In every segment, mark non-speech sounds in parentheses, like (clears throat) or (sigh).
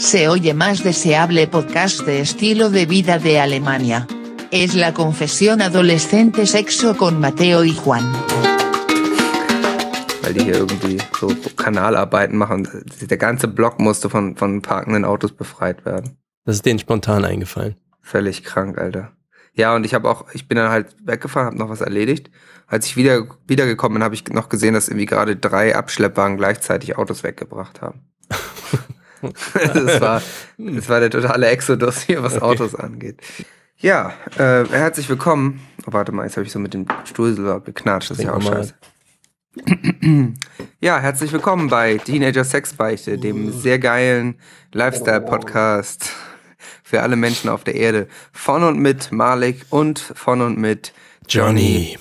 se oye más deseable podcast de estilo de vida de Alemania. Es la confesión adolescente sexo con Mateo y Juan. weil die hier irgendwie so Kanalarbeiten machen. Der ganze Block musste von, von parkenden Autos befreit werden. Das ist denen spontan eingefallen. Völlig krank, Alter. Ja, und ich habe auch, ich bin dann halt weggefahren, habe noch was erledigt. Als ich wieder wiedergekommen bin, habe ich noch gesehen, dass irgendwie gerade drei Abschleppwagen gleichzeitig Autos weggebracht haben. (laughs) das, war, das war der totale Exodus hier, was okay. Autos angeht. Ja, äh, herzlich willkommen. Oh, warte mal, jetzt habe ich so mit dem Stuhl so geknatscht. Das ist ja auch scheiße. (clears throat) Ja, herzlich willkommen bei Teenager Sexbeichte, dem sehr geilen Lifestyle-Podcast für alle Menschen auf der Erde. Von und mit Malik und von und mit Johnny. Johnny.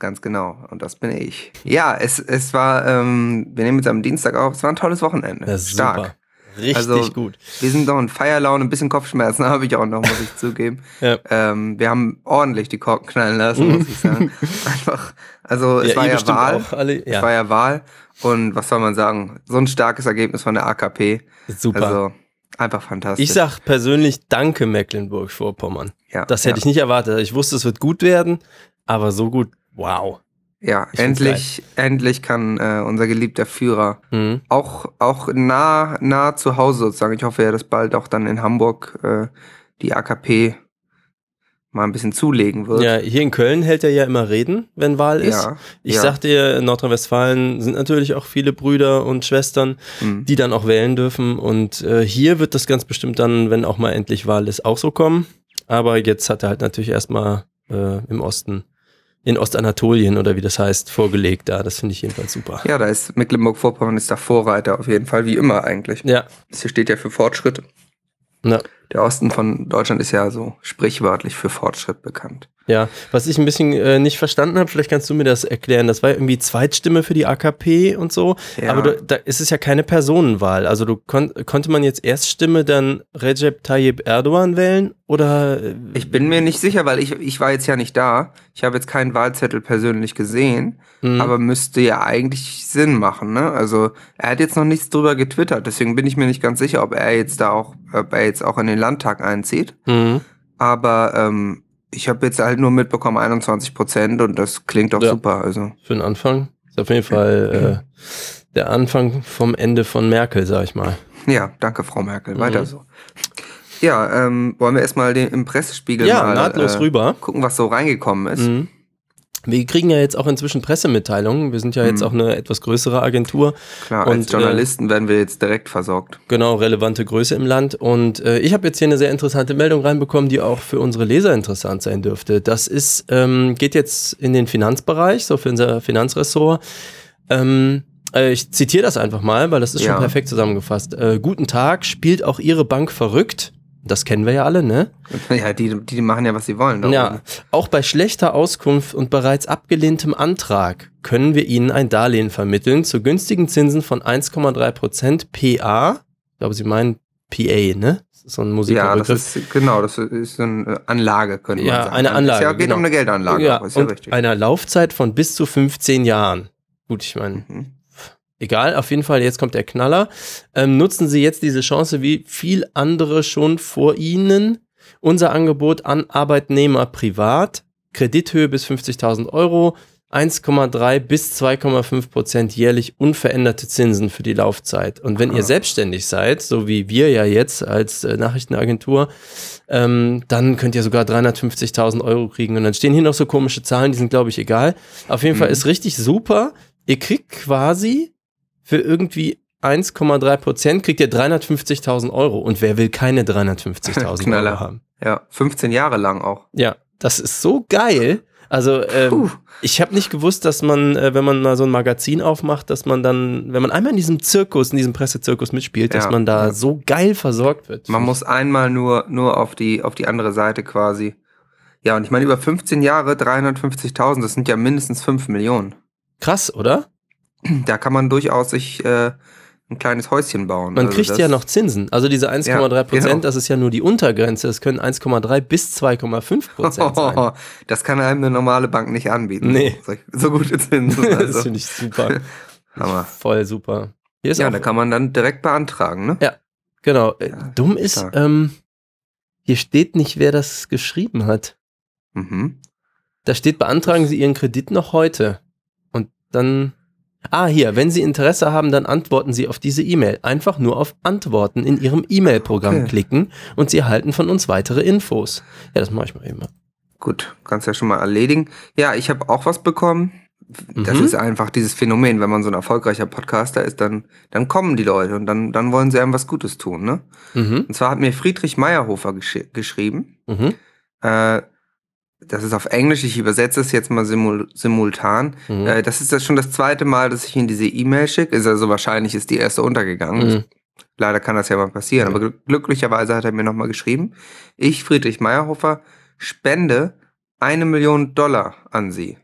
Ganz genau. Und das bin ich. Ja, es, es war, ähm, wir nehmen jetzt am Dienstag auf, es war ein tolles Wochenende. Das ist Stark. Super. Richtig also, gut. Wir sind noch in Feierlaune, ein bisschen Kopfschmerzen (laughs) habe ich auch noch, muss ich zugeben. Ja. Ähm, wir haben ordentlich die Korken knallen lassen, muss ich sagen. (laughs) Einfach, also es ja, war ja Wahl. Alle, ja. Es war ja Wahl. Und was soll man sagen? So ein starkes Ergebnis von der AKP. Super. Also einfach fantastisch. Ich sag persönlich Danke Mecklenburg-Vorpommern. Ja, das hätte ja. ich nicht erwartet. Ich wusste, es wird gut werden, aber so gut, wow. Ja, ich endlich, endlich kann äh, unser geliebter Führer mhm. auch, auch nah, nah zu Hause sozusagen. Ich hoffe ja, dass bald auch dann in Hamburg äh, die AKP mal ein bisschen zulegen wird. Ja, hier in Köln hält er ja immer Reden, wenn Wahl ist. Ja, ich ja. sag dir, in Nordrhein-Westfalen sind natürlich auch viele Brüder und Schwestern, mhm. die dann auch wählen dürfen. Und äh, hier wird das ganz bestimmt dann, wenn auch mal endlich Wahl ist, auch so kommen. Aber jetzt hat er halt natürlich erstmal äh, im Osten in Ostanatolien oder wie das heißt, vorgelegt da. Das finde ich jedenfalls super. Ja, da ist Mecklenburg-Vorpommern ist da Vorreiter auf jeden Fall, wie immer eigentlich. Ja. Das hier steht ja für Fortschritt. Ja. Der Osten von Deutschland ist ja so sprichwörtlich für Fortschritt bekannt. Ja, was ich ein bisschen äh, nicht verstanden habe, vielleicht kannst du mir das erklären. Das war irgendwie Zweitstimme für die AKP und so. Ja. Aber du, da ist es ja keine Personenwahl. Also du kon konnte man jetzt Erststimme dann Recep Tayyip Erdogan wählen oder? Äh, ich bin mir nicht sicher, weil ich, ich war jetzt ja nicht da. Ich habe jetzt keinen Wahlzettel persönlich gesehen, mhm. aber müsste ja eigentlich Sinn machen. Ne? Also er hat jetzt noch nichts drüber getwittert, deswegen bin ich mir nicht ganz sicher, ob er jetzt da auch, ob er jetzt auch in den Landtag einzieht. Mhm. Aber ähm, ich habe jetzt halt nur mitbekommen 21 Prozent und das klingt doch ja. super. Also für den Anfang ist auf jeden Fall äh, der Anfang vom Ende von Merkel, sag ich mal. Ja, danke Frau Merkel. Weiter mhm. so. Ja, ähm, wollen wir erstmal den im Pressespiegel ja, mal nahtlos äh, rüber gucken, was so reingekommen ist. Mhm. Wir kriegen ja jetzt auch inzwischen Pressemitteilungen. Wir sind ja jetzt mhm. auch eine etwas größere Agentur. Klar, und, als äh, Journalisten äh, werden wir jetzt direkt versorgt. Genau, relevante Größe im Land. Und äh, ich habe jetzt hier eine sehr interessante Meldung reinbekommen, die auch für unsere Leser interessant sein dürfte. Das ist, ähm, geht jetzt in den Finanzbereich, so für unser Finanzressort. Ähm, äh, ich zitiere das einfach mal, weil das ist ja. schon perfekt zusammengefasst. Äh, guten Tag, spielt auch Ihre Bank verrückt? Das kennen wir ja alle, ne? (laughs) Ja, die, die machen ja, was sie wollen. Ja, oben. auch bei schlechter Auskunft und bereits abgelehntem Antrag können wir Ihnen ein Darlehen vermitteln zu günstigen Zinsen von 1,3 Prozent PA. Ich glaube, Sie meinen PA, ne? Das ist so ein Musikerbegriff. Ja, das ist, genau, das ist so eine Anlage, könnte man ja, sagen. eine Anlage. Es geht genau. um eine Geldanlage. Ja, ist ja und richtig. einer Laufzeit von bis zu 15 Jahren. Gut, ich meine, mhm. Egal, auf jeden Fall, jetzt kommt der Knaller. Ähm, nutzen Sie jetzt diese Chance wie viel andere schon vor Ihnen. Unser Angebot an Arbeitnehmer privat, Kredithöhe bis 50.000 Euro, 1,3 bis 2,5 Prozent jährlich unveränderte Zinsen für die Laufzeit. Und wenn ihr selbstständig seid, so wie wir ja jetzt als äh, Nachrichtenagentur, ähm, dann könnt ihr sogar 350.000 Euro kriegen. Und dann stehen hier noch so komische Zahlen, die sind, glaube ich, egal. Auf jeden mhm. Fall ist richtig super. Ihr kriegt quasi für irgendwie 1,3 Prozent kriegt ihr 350.000 Euro. Und wer will keine 350.000 (laughs) Euro haben? Ja, 15 Jahre lang auch. Ja, das ist so geil. Also ähm, ich habe nicht gewusst, dass man, äh, wenn man mal so ein Magazin aufmacht, dass man dann, wenn man einmal in diesem Zirkus, in diesem Pressezirkus mitspielt, ja, dass man da so geil versorgt wird. Man muss einmal nur, nur auf die, auf die andere Seite quasi. Ja, und ich meine, über 15 Jahre 350.000, das sind ja mindestens 5 Millionen. Krass, oder? (clears throat) da kann man durchaus sich äh, ein kleines Häuschen bauen. Man also kriegt ja noch Zinsen. Also diese 1,3 Prozent, ja, genau. das ist ja nur die Untergrenze. Es können 1,3 bis 2,5 Prozent (laughs) sein. das kann einem eine normale Bank nicht anbieten. Nee. So gute Zinsen. (laughs) Also. das finde ich super. (laughs) Hammer. Voll super. ja, da kann man dann direkt beantragen, ne? Ja. Genau. Äh, Ja, Dumm ist, ähm, hier steht nicht, wer das geschrieben hat. Mhm. Da steht, beantragen Sie Ihren Kredit noch heute. Und dann. Ah, hier, wenn Sie Interesse haben, dann antworten Sie auf diese E-Mail. Einfach nur auf Antworten in Ihrem E-Mail-Programm Okay. klicken und Sie erhalten von uns weitere Infos. Ja, das mache ich mal eben. Gut, kannst ja schon mal erledigen. Ja, ich habe auch was bekommen. Das Mhm. ist einfach dieses Phänomen, wenn man so ein erfolgreicher Podcaster ist, dann, dann kommen die Leute und dann, dann wollen sie einem was Gutes tun, ne? Mhm. Und zwar hat mir Friedrich Meyerhofer gesch geschrieben. Mhm. Äh, das ist auf Englisch, ich übersetze es jetzt mal simul simultan. Mhm. Äh, das ist das schon das zweite Mal, dass ich Ihnen diese E-Mail schicke. Ist also wahrscheinlich ist die erste untergegangen. Mhm. Leider kann das ja mal passieren. Ja. Aber glück- glücklicherweise hat er mir nochmal geschrieben. Ich, Friedrich Meyerhofer, spende eine Million Dollar an Sie.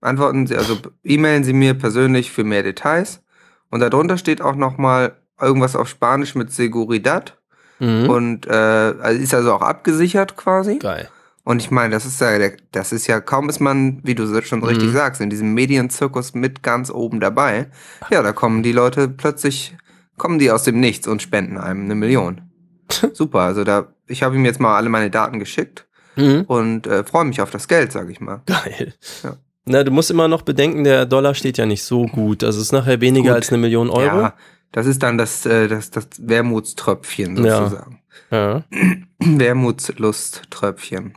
Antworten Sie, also e-mailen Sie mir persönlich für mehr Details. Und darunter steht auch nochmal irgendwas auf Spanisch mit Seguridad. Mhm. Und äh, also ist also auch abgesichert quasi. Geil. Und ich meine, das ist ja, das ist ja, kaum ist man, wie du schon richtig Mhm. sagst, in diesem Medienzirkus mit ganz oben dabei. Ja, da kommen die Leute plötzlich, kommen die aus dem Nichts und spenden einem eine Million. (laughs) Super, also da, ich habe ihm jetzt mal alle meine Daten geschickt Mhm. und äh, freue mich auf das Geld, sag ich mal. Geil. Ja. Na, du musst immer noch bedenken, der Dollar steht ja nicht so gut. Also es ist nachher weniger Gut. als eine Million Euro. Ja, das ist dann das, äh, das, das Wermutströpfchen Ja. sozusagen. Ja. (clears throat) Wermutslusttröpfchen.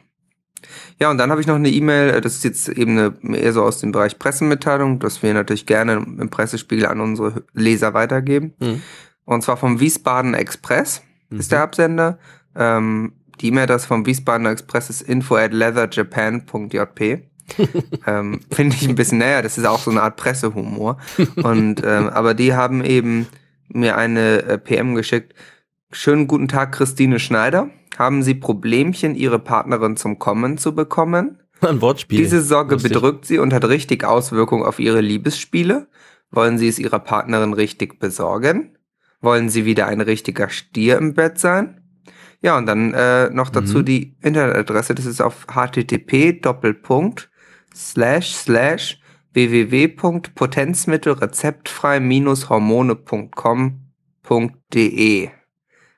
Ja, und dann habe ich noch eine E-Mail, äh, das ist jetzt eben eine, eher so aus dem Bereich Pressemitteilung, dass wir natürlich gerne im Pressespiegel an unsere Leser weitergeben. Mhm. Und zwar vom Wiesbaden Express ist der Absender. Ähm, die E-Mail-Adresse vom Wiesbaden Express ist info at leatherjapan.jp. (laughs) ähm, Finde ich ein bisschen, naja, das ist auch so eine Art Pressehumor. Und ähm, (laughs) aber die haben eben mir eine äh, PM geschickt. Schönen guten Tag, Christine Schneider. Haben Sie Problemchen, Ihre Partnerin zum Kommen zu bekommen? Ein Wortspiel. Diese Sorge Lustig. bedrückt Sie und hat richtig Auswirkungen auf Ihre Liebesspiele. Wollen Sie es Ihrer Partnerin richtig besorgen? Wollen Sie wieder ein richtiger Stier im Bett sein? Ja, und dann äh, noch dazu Mhm. die Internetadresse. Das ist auf http Doppelpunkt slash slash www.potenzmittelrezeptfrei-hormone.com.de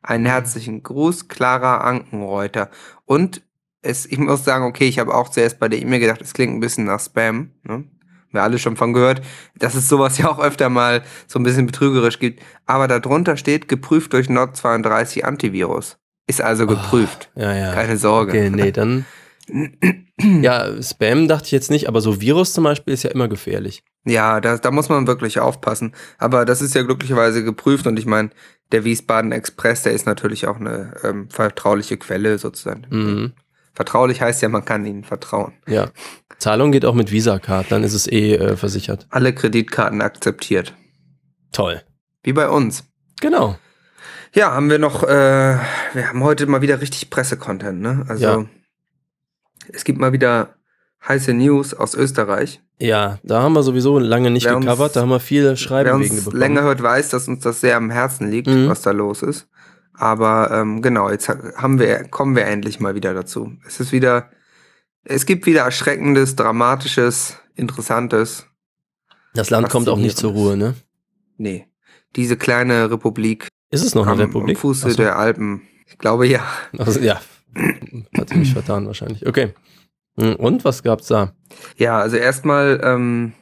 Einen herzlichen Gruß, Clara Ankenreuter. Und es, ich muss sagen, okay, ich habe auch zuerst bei der E-Mail gedacht, es klingt ein bisschen nach Spam. Ne? Wir alle schon von gehört, dass es sowas (laughs) ja auch öfter mal so ein bisschen betrügerisch gibt. Aber darunter steht, geprüft durch Nord32 Antivirus. Ist also geprüft. Ja, ja. Keine Sorge. Okay, nee, dann. (laughs) ja, Spam dachte ich jetzt nicht, aber so Virus zum Beispiel ist ja immer gefährlich. Ja, da, da muss man wirklich aufpassen. Aber das ist ja glücklicherweise geprüft und ich meine, der Wiesbaden Express, der ist natürlich auch eine ähm, vertrauliche Quelle sozusagen. Mhm. Vertraulich heißt ja, man kann ihnen vertrauen. Ja. Zahlung geht auch mit Visa-Card, dann ist es eh äh, versichert. Alle Kreditkarten akzeptiert. Toll. Wie bei uns. Genau. Ja, haben wir noch, äh, wir haben heute mal wieder richtig Pressecontent, ne? Also Ja. Es gibt mal wieder heiße News aus Österreich. Ja, da haben wir sowieso lange nicht Wer uns- gecovert, da haben wir viele Wer Schreibwege uns bekommen. länger hört, weiß, dass uns das sehr am Herzen liegt, Mhm. was da los ist. Aber ähm, genau, jetzt ha- haben wir, kommen wir endlich mal wieder dazu. Es ist wieder, es gibt wieder erschreckendes, dramatisches, interessantes. das Land kommt auch nicht zur Ruhe, ne? Nee, diese kleine Republik Ist es noch eine am, Republik? am Fuße so. der Alpen. Ich glaube ja. Also, ja. Hat sich mich vertan wahrscheinlich. Okay. Und was gab's da? Ja, also erstmal ähm,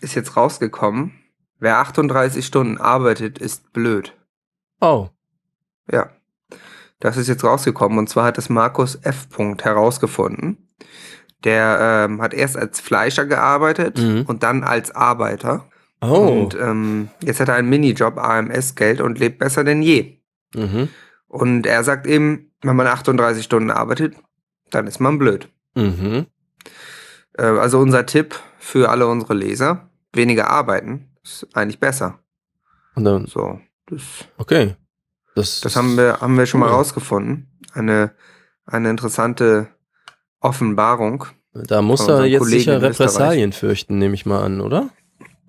ist jetzt rausgekommen, wer 38 Stunden arbeitet, ist blöd. Oh. Ja. Das ist jetzt rausgekommen und zwar hat es Markus F. Punkt herausgefunden. Der ähm, hat erst als Fleischer gearbeitet Mhm. und dann als Arbeiter. Oh. Und ähm, jetzt hat er einen Minijob, AMS-Geld und lebt besser denn je. Mhm. Und er sagt eben, wenn man 38 Stunden arbeitet, dann ist man blöd. Mhm. Äh, also unser Tipp für alle unsere Leser, weniger arbeiten, ist eigentlich besser. Und dann, So, das, okay. Das, das haben wir, haben wir schon mal Cool. rausgefunden. Eine, eine interessante Offenbarung. Da muss er jetzt sicher. Repressalien fürchten, nehme ich mal an, oder?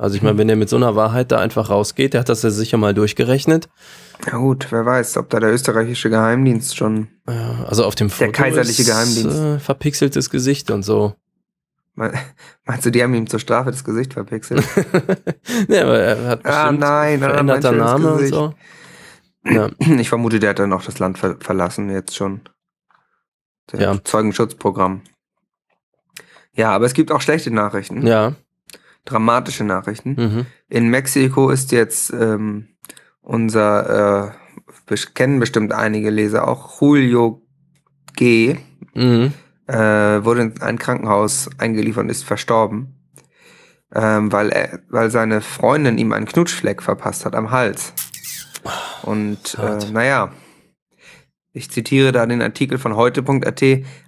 Also ich meine, wenn er mit so einer Wahrheit da einfach rausgeht, der hat das ja sicher mal durchgerechnet. Ja gut, wer weiß, ob da der österreichische Geheimdienst schon. Also auf dem Foto kaiserliche ist, Geheimdienst. Äh, verpixeltes Gesicht und so. Me- (laughs) Meinst du, die haben ihm zur Strafe das Gesicht verpixelt? (laughs) nee, aber er hat Ah, nein, er veränderter Name und Gesicht. so. Ja. Ich vermute, der hat dann auch das Land ver verlassen, jetzt schon. Der Ja. Zeugenschutzprogramm. Ja, aber es gibt auch schlechte Nachrichten. Ja. Dramatische Nachrichten. Mhm. In Mexiko ist jetzt ähm, unser, äh, kennen bestimmt einige Leser auch, Julio G. Mhm. Äh, wurde in ein Krankenhaus eingeliefert und ist verstorben, ähm, weil, er, weil seine Freundin ihm einen Knutschfleck verpasst hat am Hals. Und äh, naja, ich zitiere da den Artikel von heute.at.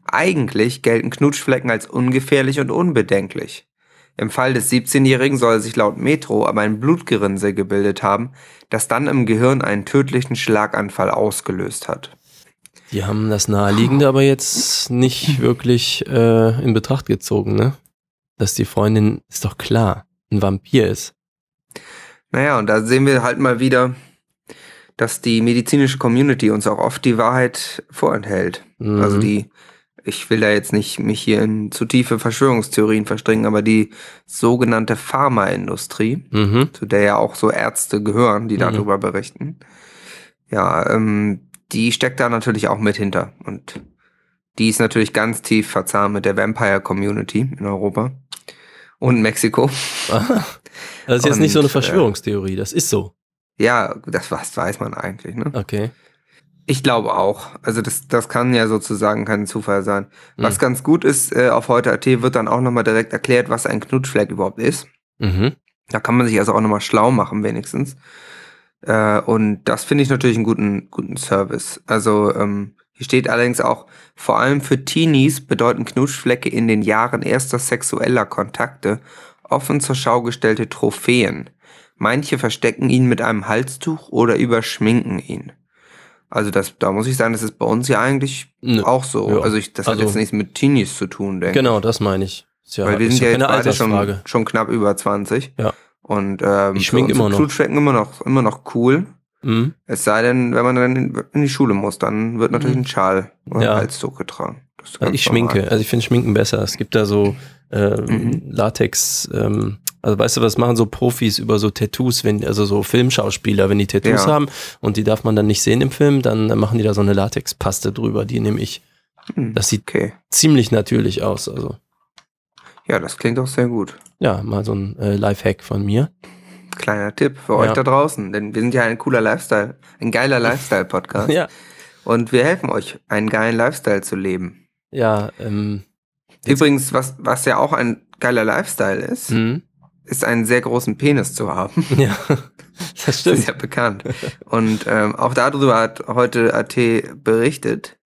Eigentlich gelten Knutschflecken als ungefährlich und unbedenklich. Im Fall des 17-Jährigen soll sich laut Metro aber ein Blutgerinnsel gebildet haben, das dann im Gehirn einen tödlichen Schlaganfall ausgelöst hat. Die haben das Naheliegende aber jetzt nicht wirklich äh, in Betracht gezogen, ne? Dass die Freundin, ist doch klar, ein Vampir ist. Naja, und da sehen wir halt mal wieder, dass die medizinische Community uns auch oft die Wahrheit vorenthält. Mhm. Also die, ich will da jetzt nicht mich hier in zu tiefe Verschwörungstheorien verstricken, aber die sogenannte Pharmaindustrie, Mhm. zu der ja auch so Ärzte gehören, die Mhm. darüber berichten, ja, ähm, die steckt da natürlich auch mit hinter. Und die ist natürlich ganz tief verzahnt mit der Vampire Community in Europa und Mexiko. Aha. (laughs) Das ist jetzt nicht so eine Und, äh, Verschwörungstheorie, das ist so. Ja, das weiß man eigentlich, ne? Okay. Ich glaube auch. Also das, das kann ja sozusagen kein Zufall sein. Was Mhm. ganz gut ist, äh, auf heute.at wird dann auch nochmal direkt erklärt, was ein Knutschfleck überhaupt ist. Mhm. Da kann man sich also auch nochmal schlau machen, wenigstens. Äh, und das finde ich natürlich einen guten, guten Service. Also ähm, hier steht allerdings auch, vor allem für Teenies bedeuten Knutschflecke in den Jahren erster sexueller Kontakte offen zur Schau gestellte Trophäen. Manche verstecken ihn mit einem Halstuch oder überschminken ihn. Also das, da muss ich sagen, das ist bei uns ja eigentlich Nö. auch so. Ja. Also ich, das hat Also- jetzt nichts mit Teenies zu tun, denke ich. Genau, das meine ich. Ist ja, Weil wir ist sind ja jetzt beide schon, schon knapp über 20. Ja. Und ähm, Ich schmink immer noch. Knutschflecken immer noch, immer noch cool. Mhm. Es sei denn, wenn man dann in, die Schule muss, dann wird natürlich Mhm. ein Schal oder Ja. ein Halstuch getragen. Also ich schminke, also ich finde Schminken besser. Es gibt da so äh, Mhm. Latex, ähm, also weißt du, was machen so Profis über so Tattoos, wenn, also so Filmschauspieler, wenn die Tattoos Ja. haben und die darf man dann nicht sehen im Film, dann machen die da so eine Latexpaste drüber, die nehme ich. Hm, Das sieht Okay. ziemlich natürlich aus. Also Ja, das klingt auch sehr gut. ja, mal so ein äh, Lifehack von mir. Kleiner Tipp für Ja. euch da draußen, denn wir sind ja ein cooler Lifestyle, ein geiler (laughs) Lifestyle-Podcast. Ja, Und wir helfen euch, einen geilen Lifestyle zu leben. ja, ähm, Übrigens, was, was ja auch ein geiler Lifestyle ist, hm, ist einen sehr großen Penis zu haben. (laughs) ja, das Das stimmt. ist ja bekannt. Und ähm, auch darüber hat heute AT berichtet,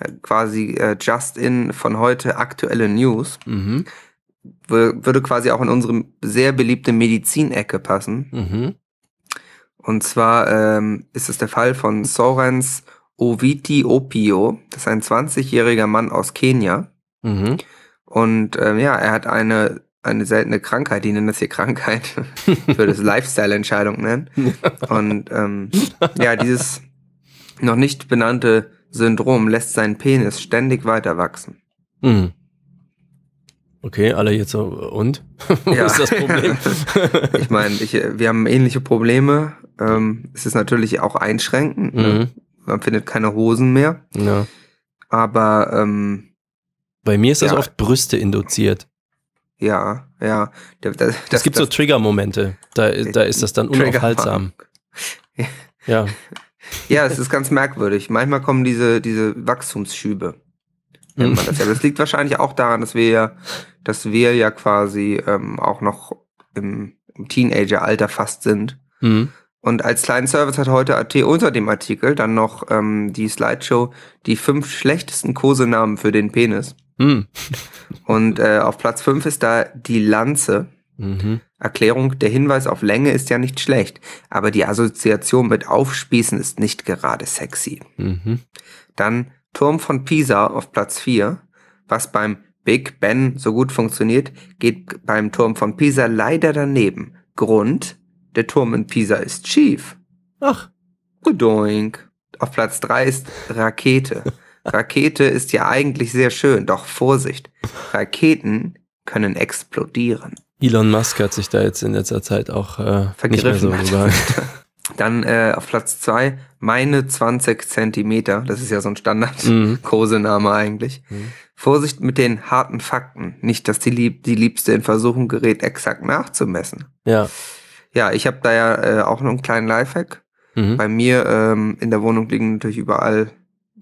äh, quasi äh, just in von heute aktuelle News, Mhm, Wür- würde quasi auch in unsere sehr beliebte Medizinecke passen. mhm, Und zwar ähm, ist es der Fall von Sorens Oviti Opio, das ist ein 20-jähriger Mann aus Kenia. mhm. Und ähm, ja, er hat eine, eine seltene Krankheit, die nennen das hier Krankheit, (laughs) für das Lifestyle-Entscheidung nennen. (laughs) Und ähm, ja, dieses noch nicht benannte Syndrom lässt seinen Penis ständig weiter wachsen. Mhm. Okay, alle jetzt so, und? (laughs) Wo Ja. ist das Problem? Ich meine, ich, wir haben ähnliche Probleme. Ähm, es ist natürlich auch einschränkend. Ne? mhm. Man findet keine Hosen mehr. ja. Aber ähm, Bei mir ist das Ja. oft Brüste induziert. Ja, ja. Das, das, Es gibt so Trigger-Momente. Da, da ist das dann unaufhaltsam. (laughs) Ja. Ja, es ist ganz merkwürdig. Manchmal kommen diese, diese Wachstumsschübe. Das ja. Das liegt wahrscheinlich auch daran, dass wir ja, dass wir ja quasi ähm, auch noch im, im Teenager-Alter fast sind. Mhm. Und als kleinen Service hat heute AT unter dem Artikel dann noch ähm, die Slideshow die fünf schlechtesten Kosenamen für den Penis. Mhm. Und äh, auf Platz fünf ist da die Lanze. Mhm. Erklärung, der Hinweis auf Länge ist ja nicht schlecht, aber die Assoziation mit Aufspießen ist nicht gerade sexy. Mhm. Dann Turm von Pisa auf Platz 4. Was beim Big Ben so gut funktioniert, geht beim Turm von Pisa leider daneben. Grund, der Turm in Pisa ist schief. Ach, Doink. Auf Platz 3 ist Rakete. (laughs) Rakete ist ja eigentlich sehr schön, doch Vorsicht. Raketen können explodieren. Elon Musk hat sich da jetzt in letzter Zeit auch äh, nicht mehr so Vergriffen. (laughs) Dann äh, auf Platz zwei meine 20 Zentimeter. Das ist ja so ein Mhm. (laughs) Standard-Kosename eigentlich. Vorsicht mit den harten Fakten. Nicht, dass die, Lieb die Liebste in Versuchung gerät, exakt nachzumessen. Ja. Ja, ich habe da ja äh, auch noch einen kleinen Lifehack. Mhm. Bei mir ähm, in der Wohnung liegen natürlich überall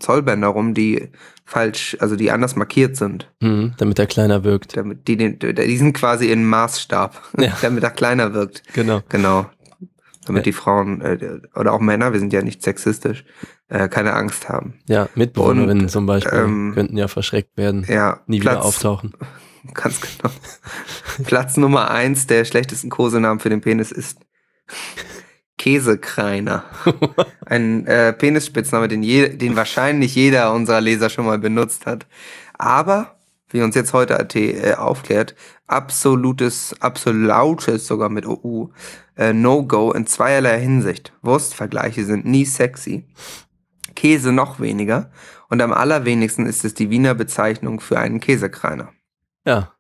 Zollbänder rum, die falsch, also die anders markiert sind. Mhm. Damit er kleiner wirkt. Damit die, den, die sind quasi in Maßstab, (laughs) Ja. damit er kleiner wirkt. Genau. Genau. Damit Ja. die Frauen äh, oder auch Männer, wir sind ja nicht sexistisch, äh, keine Angst haben. Ja, Mitbewohnerinnen Und, zum Beispiel ähm, könnten ja verschreckt werden. Ja, Nie Platz, wieder auftauchen. (laughs) Ganz genau. Platz Nummer eins der schlechtesten Kosenamen für den Penis ist Käsekreiner. (laughs) Ein äh, Penisspitzname, den, je, den wahrscheinlich jeder unserer Leser schon mal benutzt hat. Aber, wie uns jetzt heute AT äh, aufklärt, absolutes, absolutes sogar mit OU, äh, No-Go in zweierlei Hinsicht. Wurstvergleiche sind nie sexy. Käse noch weniger. Und am allerwenigsten ist es die Wiener Bezeichnung für einen Käsekreiner. Ja,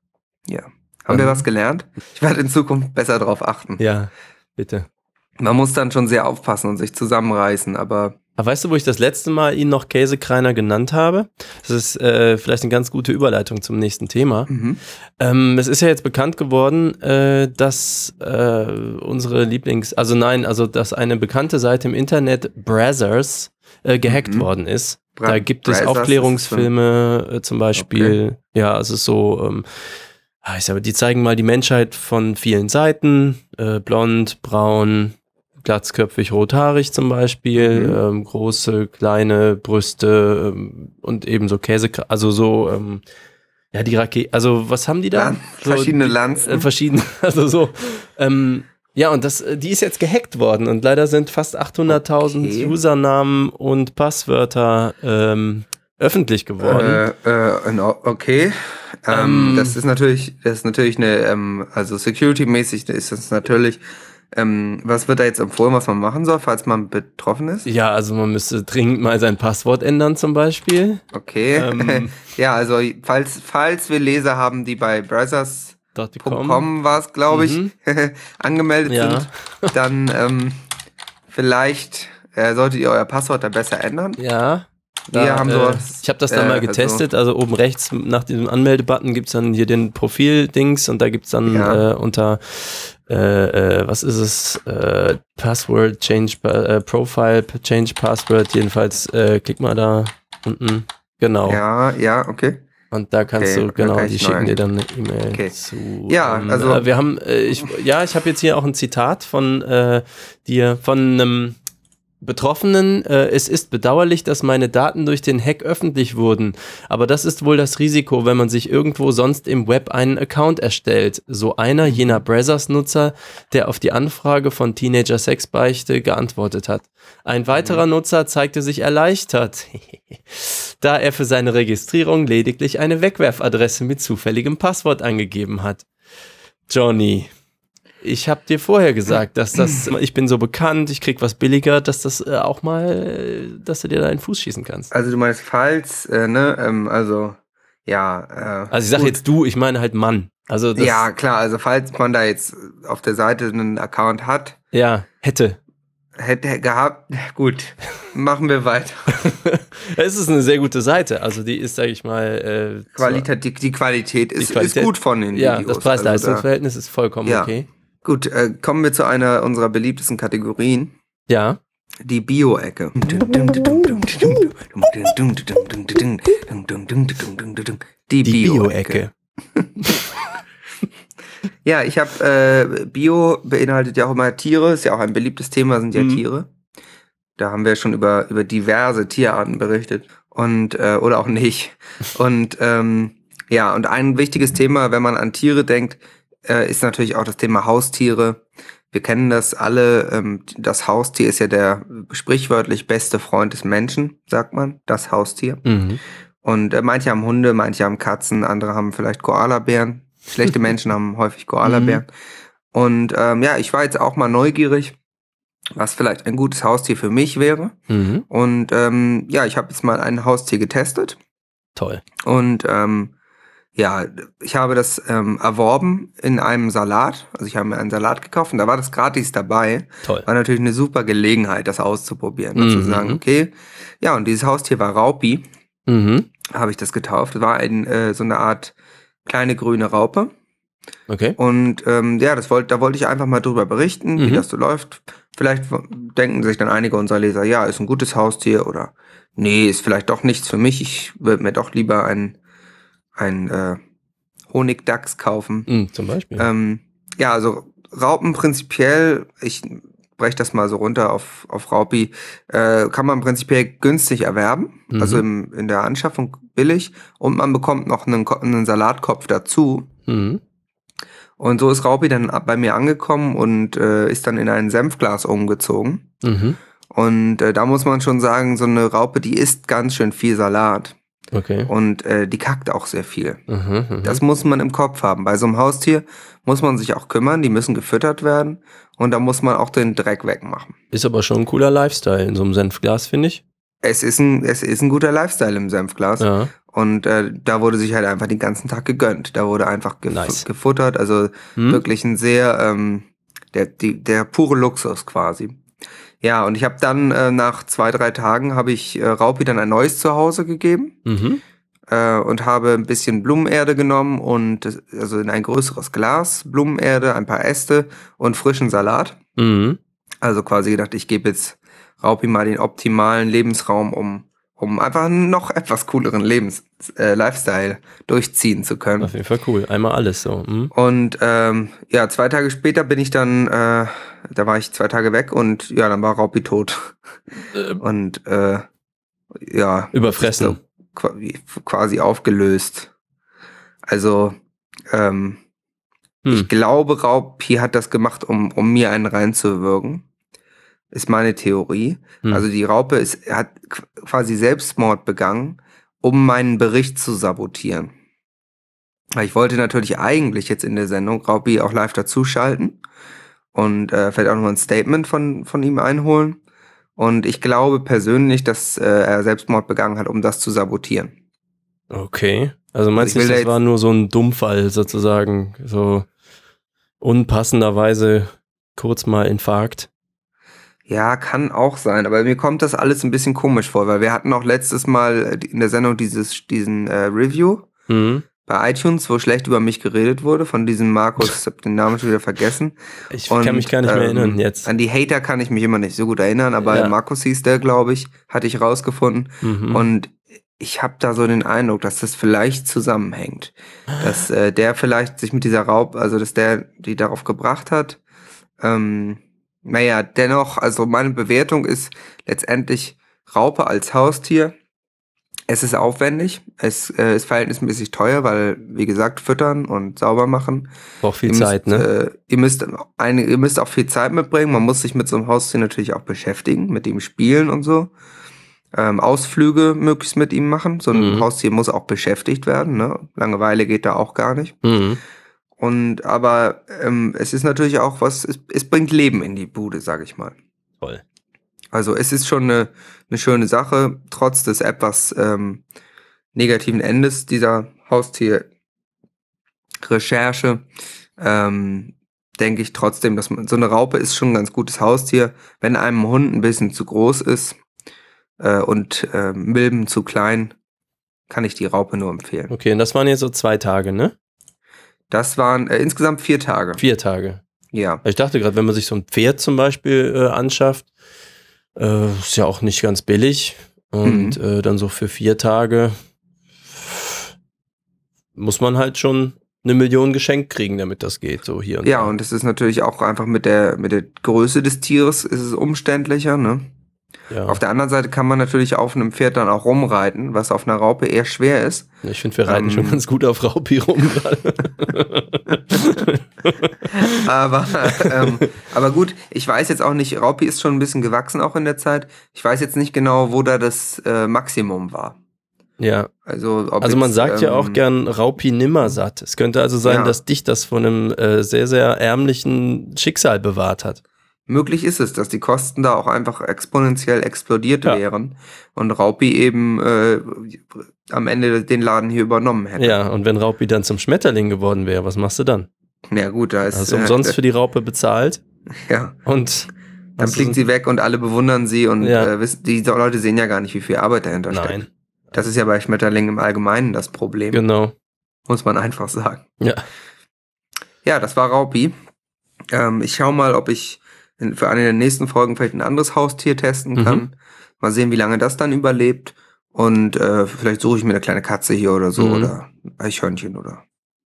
Ja. Haben wir Ähm. was gelernt? Ich werde in Zukunft besser drauf achten. ja, bitte. Man muss dann schon sehr aufpassen und sich zusammenreißen, aber Aber weißt du, wo ich das letzte Mal ihn noch Käsekreiner genannt habe? Das ist äh, vielleicht eine ganz gute Überleitung zum nächsten Thema. mhm. Ähm, es ist ja jetzt bekannt geworden, äh, dass äh, unsere Lieblings-, also nein, also dass eine bekannte Seite im Internet, Brazzers, äh, gehackt Mhm. worden ist. Bra- da gibt es Brazzers Aufklärungsfilme äh, zum Beispiel. Ja, es ist so, ähm, ich sag, mal, die zeigen mal die Menschheit von vielen Seiten. Äh, blond, braun, glatzköpfig, rothaarig zum Beispiel. Mhm. Ähm, große, kleine Brüste ähm, und eben so Käse, also so, ähm, ja, die Rakete, also was haben die da? Lan- So, verschiedene Lanzen. Äh, verschiedene, (laughs) also so. Ähm, ja, und das, die ist jetzt gehackt worden und leider sind fast 800.000 Okay. Usernamen und Passwörter ähm, öffentlich geworden. Äh, äh, okay. Ähm, das ist natürlich, das ist natürlich eine, ähm, also security-mäßig ist das natürlich, ähm, was wird da jetzt empfohlen, was man machen soll, falls man betroffen ist? ja, also man müsste dringend mal sein Passwort ändern zum Beispiel. Okay. Ähm. (laughs) ja, also falls, falls wir Leser haben, die bei Brothers .com. .com war es, glaube ich, Mhm. (laughs) angemeldet Ja. sind, dann ähm, vielleicht äh, solltet ihr euer Passwort da besser ändern. Ja. Wir haben äh, sowas, ich habe das dann äh, mal also- getestet. Also, oben rechts nach diesem Anmeldebutton gibt's dann hier den Profil-Dings und da gibt's dann Ja. äh, unter, äh, äh, was ist es, äh, Password, Change, äh, Profile, Change Password. Jedenfalls äh, klick mal da unten. Genau. Ja, ja, okay. Und da kannst Okay, du, genau, kann die schicken neu dir dann eine E-Mail Okay. zu. Ja, ähm, also- Äh, wir haben, äh, ich, ja, ich habe jetzt hier auch ein Zitat von dir, von einem Betroffenen. Äh, es ist bedauerlich, dass meine Daten durch den Hack öffentlich wurden. Aber das ist wohl das Risiko, wenn man sich irgendwo sonst im Web einen Account erstellt. So einer jener Brazzers-Nutzer, der auf die Anfrage von Teenager Sexbeichte geantwortet hat. Ein weiterer Nutzer zeigte sich erleichtert, (laughs) da er für seine Registrierung lediglich eine Wegwerfadresse mit zufälligem Passwort angegeben hat. Johnny, ich habe dir vorher gesagt, dass das, ich bin so bekannt, ich krieg was billiger, dass das äh, auch mal, äh, dass du dir da einen Fuß schießen kannst. Also du meinst falls, äh, ne, ähm, also ja. Äh, Also ich sage jetzt du, ich meine halt Mann. Also das, ja, klar, also falls man da jetzt auf der Seite einen Account hat, ja, hätte. hätte gehabt, gut, machen wir weiter. (laughs) Es ist eine sehr gute Seite. Also die ist, sage ich mal, äh, Qualität, die, die Qualität ist, Qualität- ist gut von den ja, Videos. das Preis-Leistungs-Verhältnis ist vollkommen Ja. okay. Gut, äh, kommen wir zu einer unserer beliebtesten Kategorien. Ja. Die Bio-Ecke. Die. Bio-Ecke. (laughs) Ja, ich habe äh, Bio beinhaltet ja auch immer Tiere, ist ja auch ein beliebtes Thema, sind ja Mhm. Tiere. Da haben wir schon über über diverse Tierarten berichtet und äh, oder auch nicht. Und ähm, ja, und ein wichtiges Thema, wenn man an Tiere denkt, äh, ist natürlich auch das Thema Haustiere. Wir kennen das alle. Ähm, das Haustier ist ja der sprichwörtlich beste Freund des Menschen, sagt man. Das Haustier. Mhm. Und äh, manche haben Hunde, manche haben Katzen, andere haben vielleicht Koalabären. Schlechte (laughs) Menschen haben häufig Koalabären. Und ähm, ja, ich war jetzt auch mal neugierig, was vielleicht ein gutes Haustier für mich wäre. Mhm. Und ähm, ja, ich habe jetzt mal ein Haustier getestet. Toll. Und ähm, ja, ich habe das ähm, erworben in einem Salat. Also ich habe mir einen Salat gekauft und da war das gratis dabei. Toll. War natürlich eine super Gelegenheit, das auszuprobieren. Und zu Mhm. sagen, okay, ja, und dieses Haustier war Raupi, Mhm. habe ich das getauft. War ein, äh, so eine Art kleine grüne Raupe. Okay. Und ähm, ja, das wollte, da wollte ich einfach mal drüber berichten, wie Mhm. das so läuft. Vielleicht denken sich dann einige unserer Leser, ja, ist ein gutes Haustier oder nee, ist vielleicht doch nichts für mich. Ich würde mir doch lieber ein, ein äh, Honigdachs kaufen. Mhm, zum Beispiel. Ähm, ja, also Raupen prinzipiell, ich breche das mal so runter auf, auf Raupi, äh, kann man prinzipiell günstig erwerben, Mhm. also im, in der Anschaffung billig und man bekommt noch einen, einen Salatkopf dazu. Mhm. Und so ist Raupi dann bei mir angekommen und äh, ist dann in ein Senfglas umgezogen. Mhm. Und äh, da muss man schon sagen, so eine Raupe, die isst ganz schön viel Salat Okay. und äh, die kackt auch sehr viel. Mhm. Mhm. Das muss man im Kopf haben. Bei so einem Haustier muss man sich auch kümmern, die müssen gefüttert werden und da muss man auch den Dreck wegmachen. Ist aber schon ein cooler Lifestyle in so einem Senfglas, finde ich. Es ist ein, es ist ein guter Lifestyle im Senfglas Ja. und äh, da wurde sich halt einfach den ganzen Tag gegönnt. Da wurde einfach gef Nice. gefuttert, also Hm? wirklich ein sehr, ähm, der, die, der pure Luxus quasi. Ja, und ich habe dann äh, nach zwei, drei Tagen habe ich äh, Raupi dann ein neues Zuhause gegeben. Mhm. äh, und habe ein bisschen Blumenerde genommen und das- also in ein größeres Glas Blumenerde, ein paar Äste und frischen Salat. Mhm. Also quasi gedacht, ich gebe jetzt Raupi mal den optimalen Lebensraum, um um einfach einen noch etwas cooleren Lebens äh, Lifestyle durchziehen zu können. Auf jeden Fall cool. Einmal alles so. Mhm. Und ähm, ja, zwei Tage später bin ich dann, äh, da war ich zwei Tage weg und ja, dann war Raupi tot. Äh, Und äh, ja, Überfressen. so qua- quasi aufgelöst. Also, ähm, ich Hm. glaube, Raupi hat das gemacht, um, um mir einen reinzuwirken. Ist meine Theorie. Hm. Also die Raupe ist, hat qu- quasi Selbstmord begangen, um meinen Bericht zu sabotieren. Ich wollte natürlich eigentlich jetzt in der Sendung Raupi auch live dazuschalten und äh, vielleicht auch noch ein Statement von, von ihm einholen. Und ich glaube persönlich, dass äh, er Selbstmord begangen hat, um das zu sabotieren. Okay. Also meinst ich du, das da war nur so ein Dummfall sozusagen? So unpassenderweise kurz mal Infarkt. Ja, kann auch sein, aber mir kommt das alles ein bisschen komisch vor, weil wir hatten auch letztes Mal äh, in der Sendung dieses, diesen äh, Review Mhm. bei iTunes, wo schlecht über mich geredet wurde, von diesem Markus, (laughs) ich hab den Namen schon wieder vergessen. Ich Und, kann mich gar nicht mehr ähm, erinnern jetzt. An die Hater kann ich mich immer nicht so gut erinnern, aber Ja. Markus hieß der, glaube ich, hatte ich rausgefunden. Mhm. Und ich habe da so den Eindruck, dass das vielleicht zusammenhängt. Dass äh, der vielleicht sich mit dieser Raub, also dass der die darauf gebracht hat. Ähm, naja, dennoch, also meine Bewertung ist letztendlich Raupe als Haustier. Es ist aufwendig, es äh, ist verhältnismäßig teuer, weil, wie gesagt, füttern und sauber machen. Braucht viel ihr Zeit, müsst, ne? Äh, ihr, müsst eine, ihr müsst auch viel Zeit mitbringen. Man muss sich mit so einem Haustier natürlich auch beschäftigen, mit ihm spielen und so. Ähm, Ausflüge möglichst mit ihm machen. So ein Mhm. Haustier muss auch beschäftigt werden. Ne? Langeweile geht da auch gar nicht. Mhm. Und aber ähm, es ist natürlich auch was, es, es bringt Leben in die Bude, sag ich mal. Toll. Also es ist schon eine, eine schöne Sache, trotz des etwas ähm, negativen Endes dieser Haustier-Recherche. Ähm, denke ich trotzdem, dass man so eine Raupe ist schon ein ganz gutes Haustier. Wenn einem Hund ein bisschen zu groß ist äh, und äh, Milben zu klein, kann ich die Raupe nur empfehlen. Okay, und das waren jetzt so zwei Tage, ne? Das waren äh, insgesamt vier Tage. Vier Tage. Ja. Ich dachte gerade, wenn man sich so ein Pferd zum Beispiel äh, anschafft, äh, ist ja auch nicht ganz billig. Und Mhm. äh, dann so für vier Tage muss man halt schon eine Million geschenkt kriegen, damit das geht, so hier und Ja, da. und es ist natürlich auch einfach mit der, mit der Größe des Tieres ist es umständlicher, ne? Ja. Auf der anderen Seite kann man natürlich auf einem Pferd dann auch rumreiten, was auf einer Raupe eher schwer ist. Ich finde, wir reiten Ähm. schon ganz gut auf Raupi rum gerade. (laughs) Aber, ähm, aber gut, ich weiß jetzt auch nicht, Raupi ist schon ein bisschen gewachsen auch in der Zeit. Ich weiß jetzt nicht genau, wo da das äh, Maximum war. ja. Also, Also man jetzt, sagt ja ähm, auch gern Raupi nimmersatt. Es könnte also sein, Ja. dass dich das von einem äh, sehr, sehr ärmlichen Schicksal bewahrt hat. Möglich ist es, dass die Kosten da auch einfach exponentiell explodiert Ja. wären und Raupi eben äh, am Ende den Laden hier übernommen hätte. Ja, und wenn Raupi dann zum Schmetterling geworden wäre, was machst du dann? Ja gut, da ist Hast du umsonst äh, für die Raupe bezahlt (laughs) ja, und dann so- sie weg und alle bewundern sie und Ja. äh, wissen, die Leute sehen ja gar nicht, wie viel Arbeit dahinter steckt. Nein, Das ist ja bei Schmetterlingen im Allgemeinen das Problem, genau. muss man einfach sagen. Ja. Ja, das war Raupi. Ähm, ich schau mal, ob ich in, für eine der nächsten Folgen vielleicht ein anderes Haustier testen Mhm. kann. Mal sehen, wie lange das dann überlebt. Und äh, vielleicht suche ich mir eine kleine Katze hier oder so Mhm. oder ein Eichhörnchen oder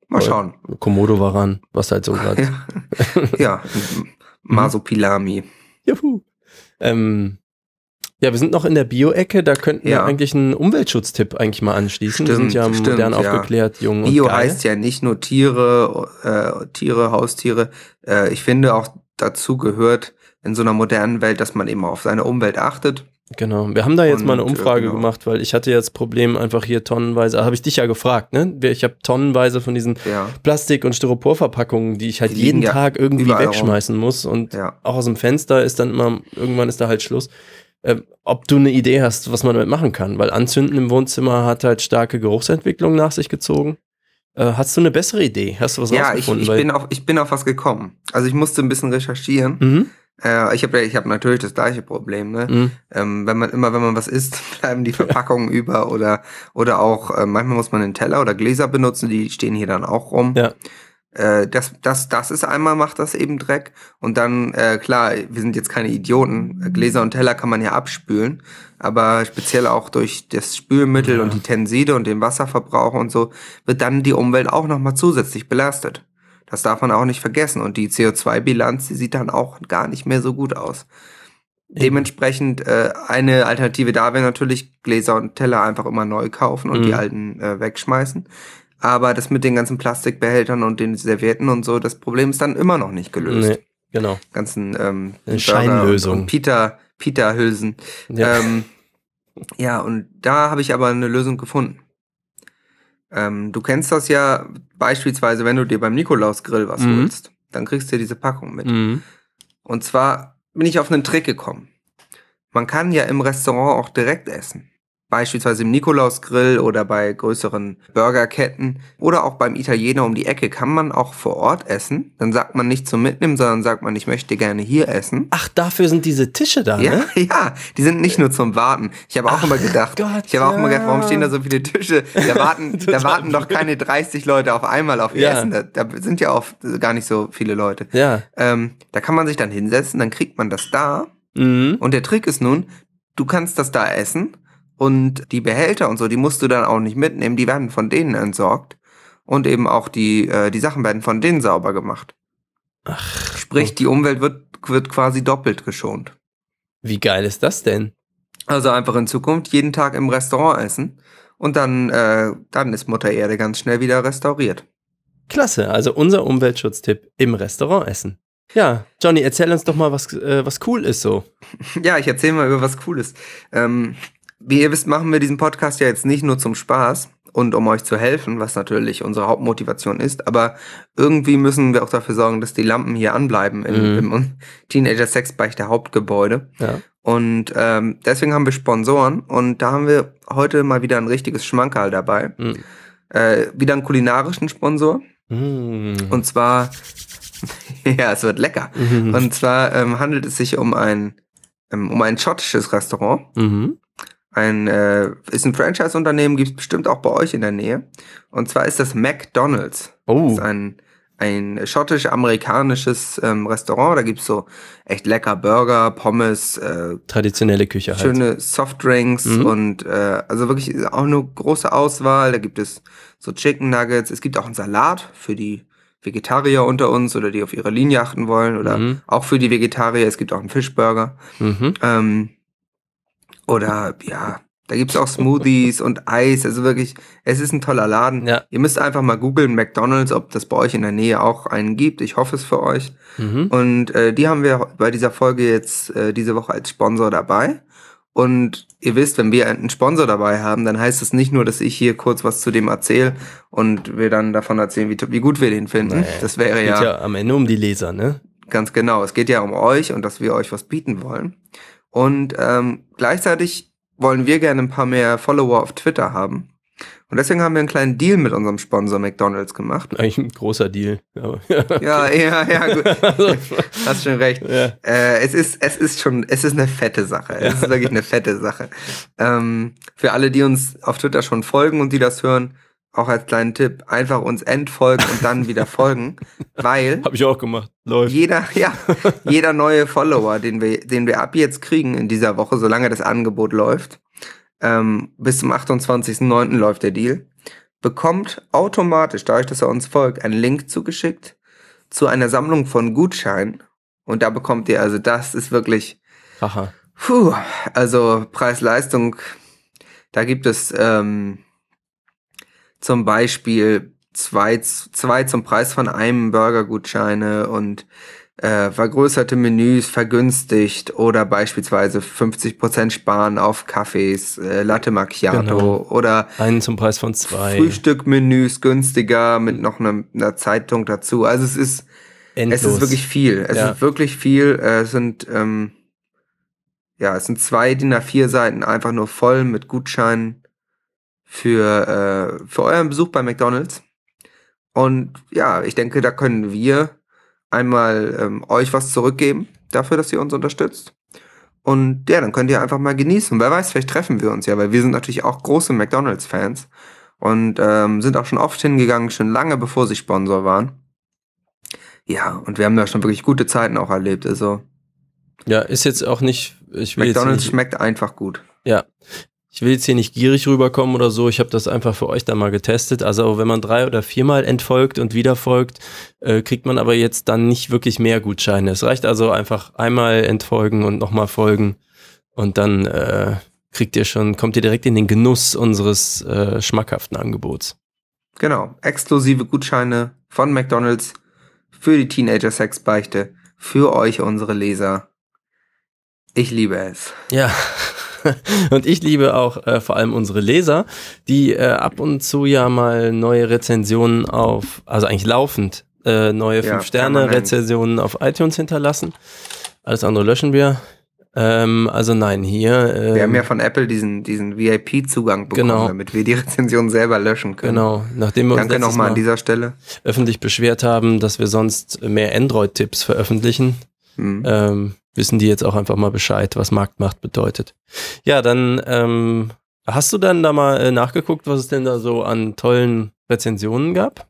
mal schauen. Komodo war ran, was halt so gerade. (laughs) Ja, ja ein Masopilami. Juhu. Ähm, ja, wir sind noch in der Bio-Ecke, da könnten wir Ja. eigentlich einen Umweltschutztipp eigentlich mal anschließen. wir sind Stimmt, ja stimmt, modern ja. aufgeklärt, jung Bio und geil. heißt ja nicht nur Tiere, äh, Tiere, Haustiere. Äh, ich finde auch dazu gehört in so einer modernen Welt, dass man eben auf seine Umwelt achtet. Genau. Wir haben da jetzt mal eine Und, äh, Umfrage genau. gemacht, weil ich hatte jetzt Problem einfach hier tonnenweise, habe ich dich ja gefragt, ne? Ich habe tonnenweise von diesen Ja, Plastik- und Styroporverpackungen, die ich halt Die jeden ja Tag irgendwie überall rum. wegschmeißen muss und ja. auch aus dem Fenster ist dann immer, irgendwann ist da halt Schluss. Ähm, ob du eine Idee hast, was man damit machen kann, weil Anzünden im Wohnzimmer hat halt starke Geruchsentwicklung nach sich gezogen. Äh, hast du eine bessere Idee? Hast du was Ja, ich, rausgefunden? ich, Weil- bin auf, ich bin auf was gekommen. Also ich musste ein bisschen recherchieren. Mhm. Äh, ich habe ich hab natürlich das gleiche Problem. Ne? Mhm. Ähm, wenn man immer, wenn man was isst, (laughs) bleiben die Verpackungen über oder oder auch äh, manchmal muss man einen Teller oder Gläser benutzen, die stehen hier dann auch rum. Ja. Äh, das, das, das ist einmal macht das eben Dreck und dann äh, klar, wir sind jetzt keine Idioten. Gläser und Teller kann man ja abspülen, aber speziell auch durch das Spülmittel Ja. und die Tenside und den Wasserverbrauch und so wird dann die Umwelt auch noch mal zusätzlich belastet. Das darf man auch nicht vergessen und die CO2-Bilanz, die sieht dann auch gar nicht mehr so gut aus. Dementsprechend äh, eine Alternative da wäre natürlich Gläser und Teller einfach immer neu kaufen und Mhm. die alten äh, wegschmeißen. Aber das mit den ganzen Plastikbehältern und den Servietten und so, das Problem ist dann immer noch nicht gelöst. Nee, genau. Ganzen ähm, Scheinlösung. Peter, Peter Hülsen. Ja. Ähm, ja, und da habe ich aber eine Lösung gefunden. Ähm, du kennst das ja beispielsweise, wenn du dir beim Nikolausgrill was Mhm. holst, dann kriegst du diese Packung mit. Mhm. Und zwar bin ich auf einen Trick gekommen. Man kann ja im Restaurant auch direkt essen. Beispielsweise im Nikolausgrill oder bei größeren Burgerketten oder auch beim Italiener um die Ecke kann man auch vor Ort essen. Dann sagt man nicht zum Mitnehmen, sondern sagt man, ich möchte gerne hier essen. Ach, dafür sind diese Tische da, Ja, ne? (laughs) ja, die sind nicht nur zum Warten. Ich habe auch Ach immer gedacht, Gott, ich habe auch immer gedacht, warum ja. stehen da so viele Tische? Da warten, (laughs) da warten doch keine 30 Leute auf einmal auf ihr Ja. Essen. Da, da sind ja oft gar nicht so viele Leute. Ja. Ähm, da kann man sich dann hinsetzen, dann kriegt man das da. Mhm. Und der Trick ist nun, du kannst das da essen und die Behälter und so, die musst du dann auch nicht mitnehmen, die werden von denen entsorgt. Und eben auch die, äh, die Sachen werden von denen sauber gemacht. Ach, Sprich, die Umwelt wird, wird quasi doppelt geschont. wie geil ist das denn? Also einfach in Zukunft jeden Tag im Restaurant essen und dann, äh, dann ist Mutter Erde ganz schnell wieder restauriert. Klasse, also unser Umweltschutztipp im Restaurant essen. Ja, Johnny, erzähl uns doch mal, was, äh, was cool ist so. (laughs) Ja, ich erzähle mal über was Cooles. Ähm, wie ihr wisst, machen wir diesen Podcast ja jetzt nicht nur zum Spaß und um euch zu helfen, was natürlich unsere Hauptmotivation ist, aber irgendwie müssen wir auch dafür sorgen, dass die Lampen hier anbleiben im, Mhm. im Teenager Sexbeichte Hauptgebäude. Ja. Und ähm, deswegen haben wir Sponsoren und da haben wir heute mal wieder ein richtiges Schmankerl dabei. Mhm. Äh, wieder einen kulinarischen Sponsor. Mhm. Und zwar, (laughs) ja, es wird lecker. Mhm. Und zwar ähm, handelt es sich um ein, ähm, um ein schottisches Restaurant. Mhm. Ein, äh, ist ein Franchise-Unternehmen, gibt es bestimmt auch bei euch in der Nähe. Und zwar ist das McDonald's. Das Oh, ist ein, ein schottisch-amerikanisches ähm, Restaurant. Da gibt's so echt lecker Burger, Pommes, äh, traditionelle Küche halt. schöne Softdrinks Mhm. und äh, also wirklich auch eine große Auswahl. Da gibt es so Chicken Nuggets. Es gibt auch einen Salat für die Vegetarier unter uns oder die auf ihre Linie achten wollen oder Mhm. auch für die Vegetarier. Es gibt auch einen Fischburger. Mhm. Ähm, oder ja, da gibt's auch Smoothies und Eis. Also wirklich, es ist ein toller Laden. Ja. Ihr müsst einfach mal googeln, McDonalds, ob das bei euch in der Nähe auch einen gibt. Ich hoffe es für euch. Mhm. Und äh, die haben wir bei dieser Folge jetzt äh, diese Woche als Sponsor dabei. Und ihr wisst, wenn wir einen Sponsor dabei haben, dann heißt es nicht nur, dass ich hier kurz was zu dem erzähle und wir dann davon erzählen, wie, wie gut wir den finden. Nee, das wäre Geht ja, ja am Ende um die Leser, ne? Ganz genau. Es geht ja um euch und dass wir euch was bieten wollen. Und ähm, gleichzeitig wollen wir gerne ein paar mehr Follower auf Twitter haben. Und deswegen haben wir einen kleinen Deal mit unserem Sponsor McDonald's gemacht. Eigentlich ein großer Deal. (laughs) Ja, ja, ja, gut. (laughs) Also, Hast schon recht. ja. Äh, es ist, es ist schon, es ist eine fette Sache. Es ist wirklich eine fette Sache. Ähm, für alle, die uns auf Twitter schon folgen und die das hören, auch als kleinen Tipp, einfach uns entfolgen und dann wieder (laughs) folgen, weil Hab ich auch gemacht. Läuft. jeder, (laughs) ja, (laughs) jeder neue Follower, den wir, den wir ab jetzt kriegen in dieser Woche, solange das Angebot läuft, ähm, bis zum 28.09. läuft der Deal, bekommt automatisch, dadurch, dass er uns folgt, einen Link zugeschickt zu einer Sammlung von Gutscheinen. Und da bekommt ihr, also das ist wirklich, Haha. puh, also Preis-Leistung, da gibt es ähm, zum Beispiel zwei, zwei zum Preis von einem Burger-Gutscheine und äh, vergrößerte Menüs vergünstigt oder beispielsweise 50% sparen auf Kaffees, äh, Latte Macchiato Genau. oder Einen zum Preis von zwei. Frühstückmenüs günstiger mit noch einer, einer Zeitung dazu. Also es ist, Endlos. es ist wirklich viel. Es Ja. ist wirklich viel. Äh, Es sind, ähm, ja, es sind zwei DIN A4 Seiten einfach nur voll mit Gutscheinen für, äh, für euren Besuch bei McDonalds. Und ja, ich denke, da können wir einmal ähm, euch was zurückgeben dafür, dass ihr uns unterstützt. Und ja, dann könnt ihr einfach mal genießen. Wer weiß, vielleicht treffen wir uns ja, weil wir sind natürlich auch große McDonalds-Fans und ähm, sind auch schon oft hingegangen, schon lange bevor sie Sponsor waren. Ja, und wir haben da schon wirklich gute Zeiten auch erlebt. Also Ja, ist jetzt auch nicht, ich will jetzt McDonalds nicht, schmeckt einfach gut. ja. Ich will jetzt hier nicht gierig rüberkommen oder so. Ich habe das einfach für euch dann mal getestet. Also wenn man drei oder viermal entfolgt und wieder folgt, äh, kriegt man aber jetzt dann nicht wirklich mehr Gutscheine. Es reicht also einfach einmal entfolgen und nochmal folgen und dann äh, kriegt ihr schon, kommt ihr direkt in den Genuss unseres äh, schmackhaften Angebots. Genau, exklusive Gutscheine von McDonalds für die Teenager-Sex-Beichte, für euch, unsere Leser. Ich liebe es. Ja. (laughs) Und ich liebe auch äh, vor allem unsere Leser, die äh, ab und zu ja mal neue Rezensionen auf, also eigentlich laufend, äh, neue Ja, 5-Sterne-Rezensionen auf iTunes hinterlassen. Alles andere löschen wir. Ähm, also nein, hier. Ähm, Wir haben ja von Apple diesen, diesen VIP-Zugang bekommen, Genau. damit wir die (laughs) Rezension selber löschen können. Genau, nachdem wir uns Danke letztes nochmal Mal an dieser Stelle. öffentlich beschwert haben, dass wir sonst mehr Android-Tipps veröffentlichen, Hm. ähm, wissen die jetzt auch einfach mal Bescheid, was Marktmacht bedeutet. Ja, dann ähm, hast du dann da mal äh, nachgeguckt, was es denn da so an tollen Rezensionen gab?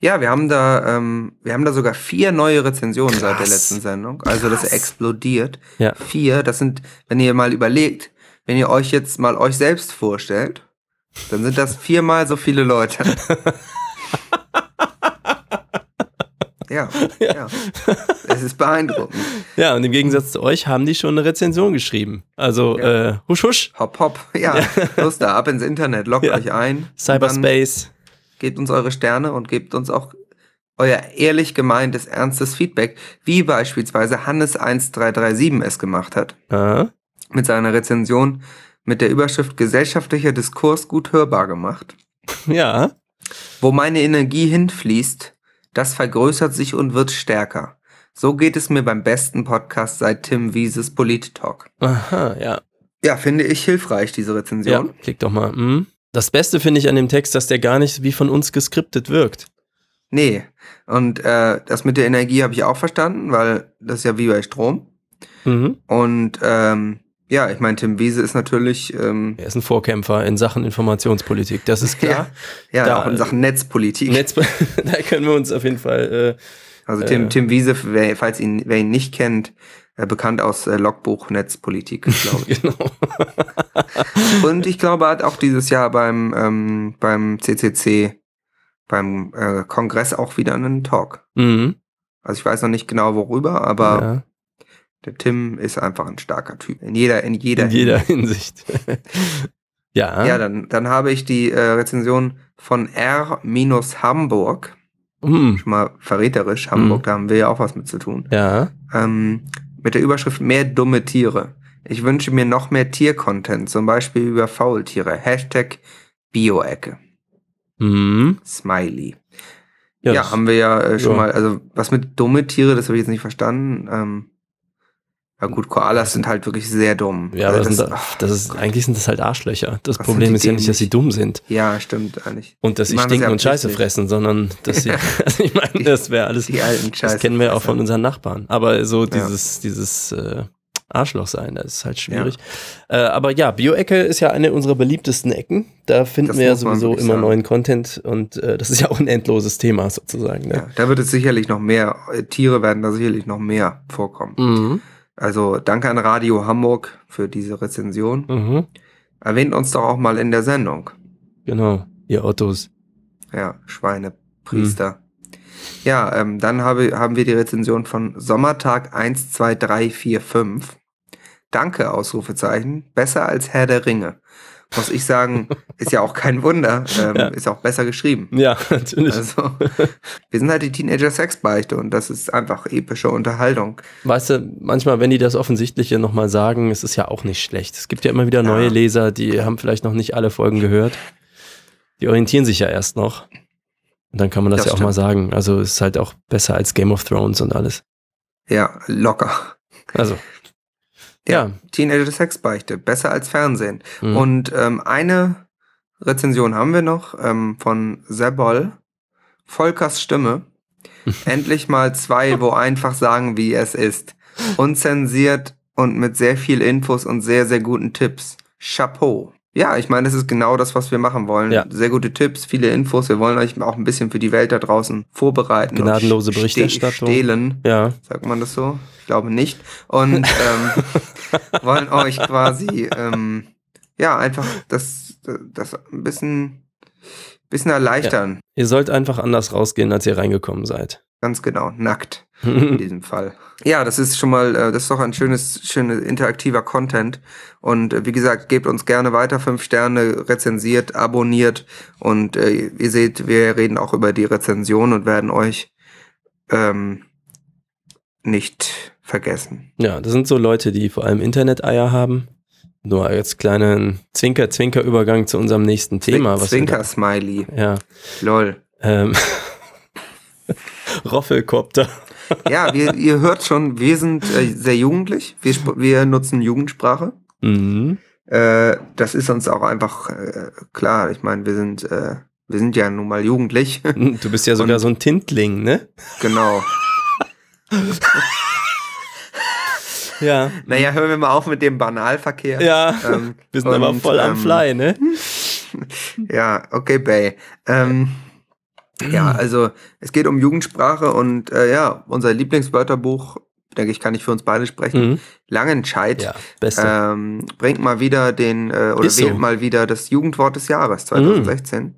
Ja, wir haben da, ähm, wir haben da sogar vier neue Rezensionen seit der Krass. letzten Sendung. Also das Krass. explodiert. Ja. Vier, das sind, wenn ihr mal überlegt, wenn ihr euch jetzt mal euch selbst vorstellt, dann sind das viermal so viele Leute. (laughs) (laughs) ja, ja. Es ist beeindruckend. Ja, und im Gegensatz zu euch haben die schon eine Rezension geschrieben. Also Ja. äh, husch husch, Hopp, hopp. Ja, los da, ab ins Internet, loggt Ja. euch ein. Cyberspace. gebt uns eure Sterne und gebt uns auch euer ehrlich gemeintes, ernstes Feedback, wie beispielsweise Hannes1337 es gemacht hat, Aha. mit seiner Rezension mit der Überschrift Gesellschaftlicher Diskurs gut hörbar gemacht. Ja, Wo meine Energie hinfließt, das vergrößert sich und wird stärker. So geht es mir beim besten Podcast seit Tim Wieses Polit-Talk. aha, ja. Ja, finde ich hilfreich, diese Ja, Rezension. klick doch mal. Hm. Das Beste finde ich an dem Text, dass der gar nicht wie von uns geskriptet wirkt. Nee. Und äh, das mit der Energie habe ich auch verstanden, weil das ist ja wie bei Strom. Mhm. Und ähm, ja, ich meine, Tim Wiese ist natürlich ähm, Er ist ein Vorkämpfer in Sachen Informationspolitik, das ist (laughs) klar. ja Da- auch in Sachen Netzpolitik. Netz, (laughs) da können wir uns auf jeden Fall. also Tim, äh, Tim Wiese, wer, falls ihn, wer ihn nicht kennt, äh, bekannt aus äh, Logbuch Netzpolitik, glaube Äh, (laughs) ich. genau. Und ich glaube, er hat auch dieses Jahr beim beim beim CCC beim äh, Kongress auch wieder einen Talk. Mhm. Also ich weiß noch nicht genau worüber, aber ja, der Tim ist einfach ein starker Typ in jeder in jeder in jeder Hinsicht. (laughs) ja. Ja, dann, dann habe ich die äh, Rezension von R-Hamburg. Mhm. Schon mal verräterisch. Hamburg, da haben wir ja auch was mit zu tun. Ja. Ähm, mit der Überschrift Mehr dumme Tiere. Ich wünsche mir noch mehr Tiercontent, zum Beispiel über Faultiere. Hashtag Bioecke. Mhm. Smiley. Ja, das- haben wir ja äh, schon ja. mal, also was mit dumme Tiere, das habe ich jetzt nicht verstanden. Ähm, ja gut, Koalas sind halt wirklich sehr dumm. Ja, aber Also das, sind, ach, das ist, eigentlich sind das halt Arschlöcher. Das Problem ist ja nicht, dass sie dumm sind ja, stimmt eigentlich. und dass sie stinken ja und Scheiße absichtlich. fressen, sondern (laughs) dass sie, (laughs) also ich meine, das wäre alles, Die alten Scheiße. das kennen wir ja auch von unseren Nachbarn. Aber so dieses, dieses äh, Arschloch sein, das ist halt schwierig. Äh, aber ja, Bio-Ecke ist ja eine unserer beliebtesten Ecken. Da finden Das wir ja sowieso immer sagen. neuen Content und äh, das ist ja auch ein endloses Thema sozusagen. Ja, Ne? da wird es sicherlich noch mehr, äh, Tiere werden da sicherlich noch mehr vorkommen. Mhm. Also danke an Radio Hamburg für diese Rezension. Mhm. Erwähnt uns doch auch mal in der Sendung. Genau, ihr Ottos. Ja, Schweinepriester. Ja, ähm, dann habe, haben wir die Rezension von Sommertag 1, 2, 3, 4, 5. Danke, Ausrufezeichen. Besser als Herr der Ringe. Muss ich sagen, ist ja auch kein Wunder. Ähm, Ja. Ist auch besser geschrieben. Ja, (laughs) natürlich. Also, wir sind halt die Teenager-Sexbeichte und das ist einfach epische Unterhaltung. Weißt du, manchmal, wenn die das Offensichtliche nochmal sagen, ist es ja auch nicht schlecht. Es gibt ja immer wieder Ja. neue Leser, die haben vielleicht noch nicht alle Folgen gehört. Die orientieren sich ja erst noch. Und dann kann man das, Das ja auch stimmt. mal sagen. Also es ist halt auch besser als Game of Thrones und alles. Ja, locker. Also, ja. Teenager-Sexbeichte. Besser als Fernsehen. Mhm. Und ähm, eine Rezension haben wir noch ähm, von Sebol. Volkers Stimme. (laughs) Endlich mal zwei, wo einfach sagen, wie es ist. Unzensiert und mit sehr viel Infos und sehr, sehr guten Tipps. Chapeau. Ja, ich meine, das ist genau das, was wir machen wollen. Ja. Sehr gute Tipps, viele Infos. Wir wollen euch auch ein bisschen für die Welt da draußen vorbereiten. Gnadenlose Berichterstattung. Stehlen. ja. Sagt man das so? Ich glaube nicht. Und ähm, (laughs) wollen euch quasi ähm, ja einfach das, das ein bisschen, bisschen erleichtern. Ihr sollt einfach anders rausgehen, als ihr reingekommen seid. Ganz genau, nackt in (laughs) diesem Fall. Ja, das ist schon mal, äh, das ist doch ein schönes, schönes interaktiver Content. Und äh, wie gesagt, gebt uns gerne weiter fünf Sterne, rezensiert, abonniert und äh, ihr seht, wir reden auch über die Rezension und werden euch ähm, nicht vergessen. ja, das sind so Leute, die vor allem Internet-Eier haben. Nur als kleinen Zwinker-Zwinker-Übergang zu unserem nächsten Thema. Zwinker-Smiley. Ja. Lol. Ähm, (laughs) Roffelkopter. Ja, wir, ihr hört schon, wir sind äh, sehr jugendlich. Wir, wir nutzen Jugendsprache. Mhm. Äh, das ist uns auch einfach äh, klar. Ich meine, wir sind, äh, wir sind ja nun mal jugendlich. Du bist ja sogar Und- so ein Tintling, ne? genau. (laughs) Ja. Naja, hören wir mal auf mit dem Banalverkehr. Ja. Ähm, Wir sind aber und, voll am ähm, Fly, ne? (laughs) Ja, okay, Bay. Ähm, ja, also es geht um Jugendsprache und äh, ja, unser Lieblingswörterbuch, denke ich, kann ich für uns beide sprechen. Mhm. Langenscheid. Ja, beste. ähm, bringt mal wieder den, äh, oder Ist so. wählt mal wieder das Jugendwort des Jahres 2016.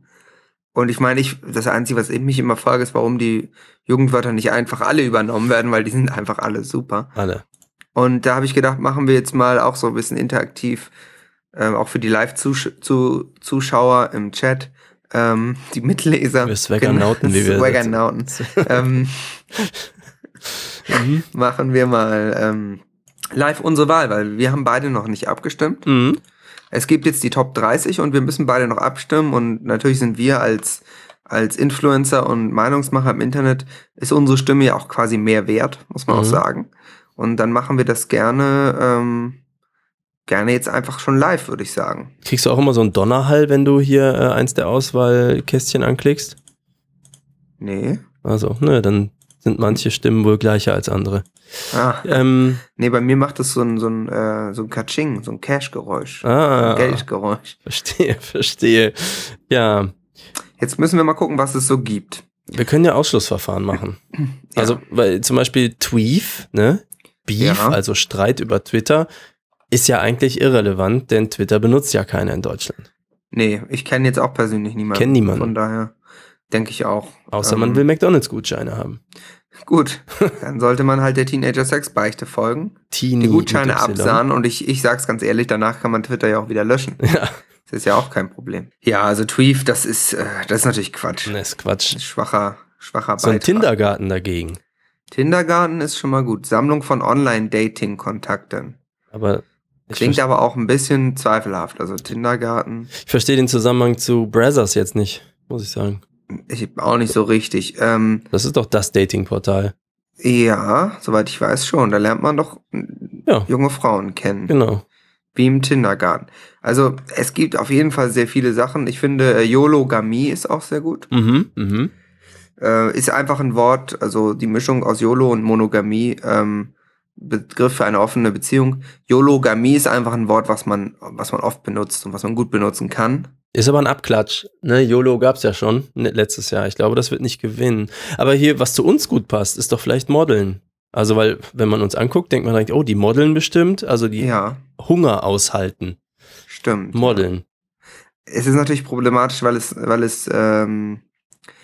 Und ich meine, ich, das Einzige, was ich mich immer frage, ist, warum die Jugendwörter nicht einfach alle übernommen werden, weil die sind einfach alle super. Alle. Und da habe ich gedacht, machen wir jetzt mal auch so ein bisschen interaktiv, ähm, auch für die Live-Zuschauer im Chat, ähm, die Mitleser. Wir Swaggernauten, wie wir Swaggernauten. ähm, Mhm. (laughs) machen wir mal ähm, live unsere Wahl, weil wir haben beide noch nicht abgestimmt. Mhm. Es gibt jetzt die Top 30 und wir müssen beide noch abstimmen und natürlich sind wir als als Influencer und Meinungsmacher im Internet ist unsere Stimme ja auch quasi mehr wert, muss man Mhm. auch sagen. Und dann machen wir das gerne ähm, gerne jetzt einfach schon live, würde ich sagen. Kriegst du auch immer so einen Donnerhall, wenn du hier äh, eins der Auswahlkästchen anklickst? Nee. Also, ne, dann sind manche Stimmen wohl gleicher als andere. Ah, Ähm, nee, bei mir macht es so ein so ein äh, so ein Katsching, so ein Cash-Geräusch. ah, Ein Geldgeräusch. verstehe, (laughs) verstehe. Ja, Jetzt müssen wir mal gucken, was es so gibt. wir können ja Ausschlussverfahren machen. Ja. Also, weil zum Beispiel Tweef, ne? Beef, Ja. also Streit über Twitter, ist ja eigentlich irrelevant, denn Twitter benutzt ja keiner in Deutschland. Nee, ich kenne jetzt auch persönlich niemanden. Kenn niemanden. Von daher denke ich auch. Außer Ähm, man will McDonalds-Gutscheine haben. Gut, (laughs) dann sollte man halt der Teenager-Sex-Beichte folgen. Teenie Die Gutscheine Y. absahen und ich, ich sag's ganz ehrlich, danach kann man Twitter ja auch wieder löschen. Ja, Das ist ja auch kein Problem. Ja, also Tweef, das ist, äh, das ist natürlich Quatsch. ne, ist Quatsch. Ein schwacher, schwacher So ein Beitrag. Kindergarten dagegen. Kindergarten ist schon mal gut. Sammlung von Online-Dating-Kontakten. Aber ich, Klingt aber auch ein bisschen zweifelhaft. Also Kindergarten. ich verstehe den Zusammenhang zu Brazzers jetzt nicht, muss ich sagen. Ich auch nicht so richtig. Ähm, Das ist doch das Datingportal. ja, soweit ich weiß schon. Da lernt man doch Ja. junge Frauen kennen. Genau. Wie im Kindergarten. Also es gibt auf jeden Fall sehr viele Sachen. Ich finde, äh, YOLOGamie ist auch sehr gut. Mhm, mhm. Äh, ist einfach ein Wort, also die Mischung aus YOLO und Monogamie, ähm, Begriff für eine offene Beziehung. YOLOGamie ist einfach ein Wort, was man, was man oft benutzt und was man gut benutzen kann. Ist aber ein Abklatsch. Ne, YOLO gab's ja schon ne, letztes Jahr. Ich glaube, das wird nicht gewinnen. Aber hier, was zu uns gut passt, ist doch vielleicht Modeln. Also, weil, wenn man uns anguckt, denkt man direkt, oh, die modeln bestimmt. Also, die Ja, Hunger aushalten. stimmt. Modeln. Es ist natürlich problematisch, weil es, weil es, ähm,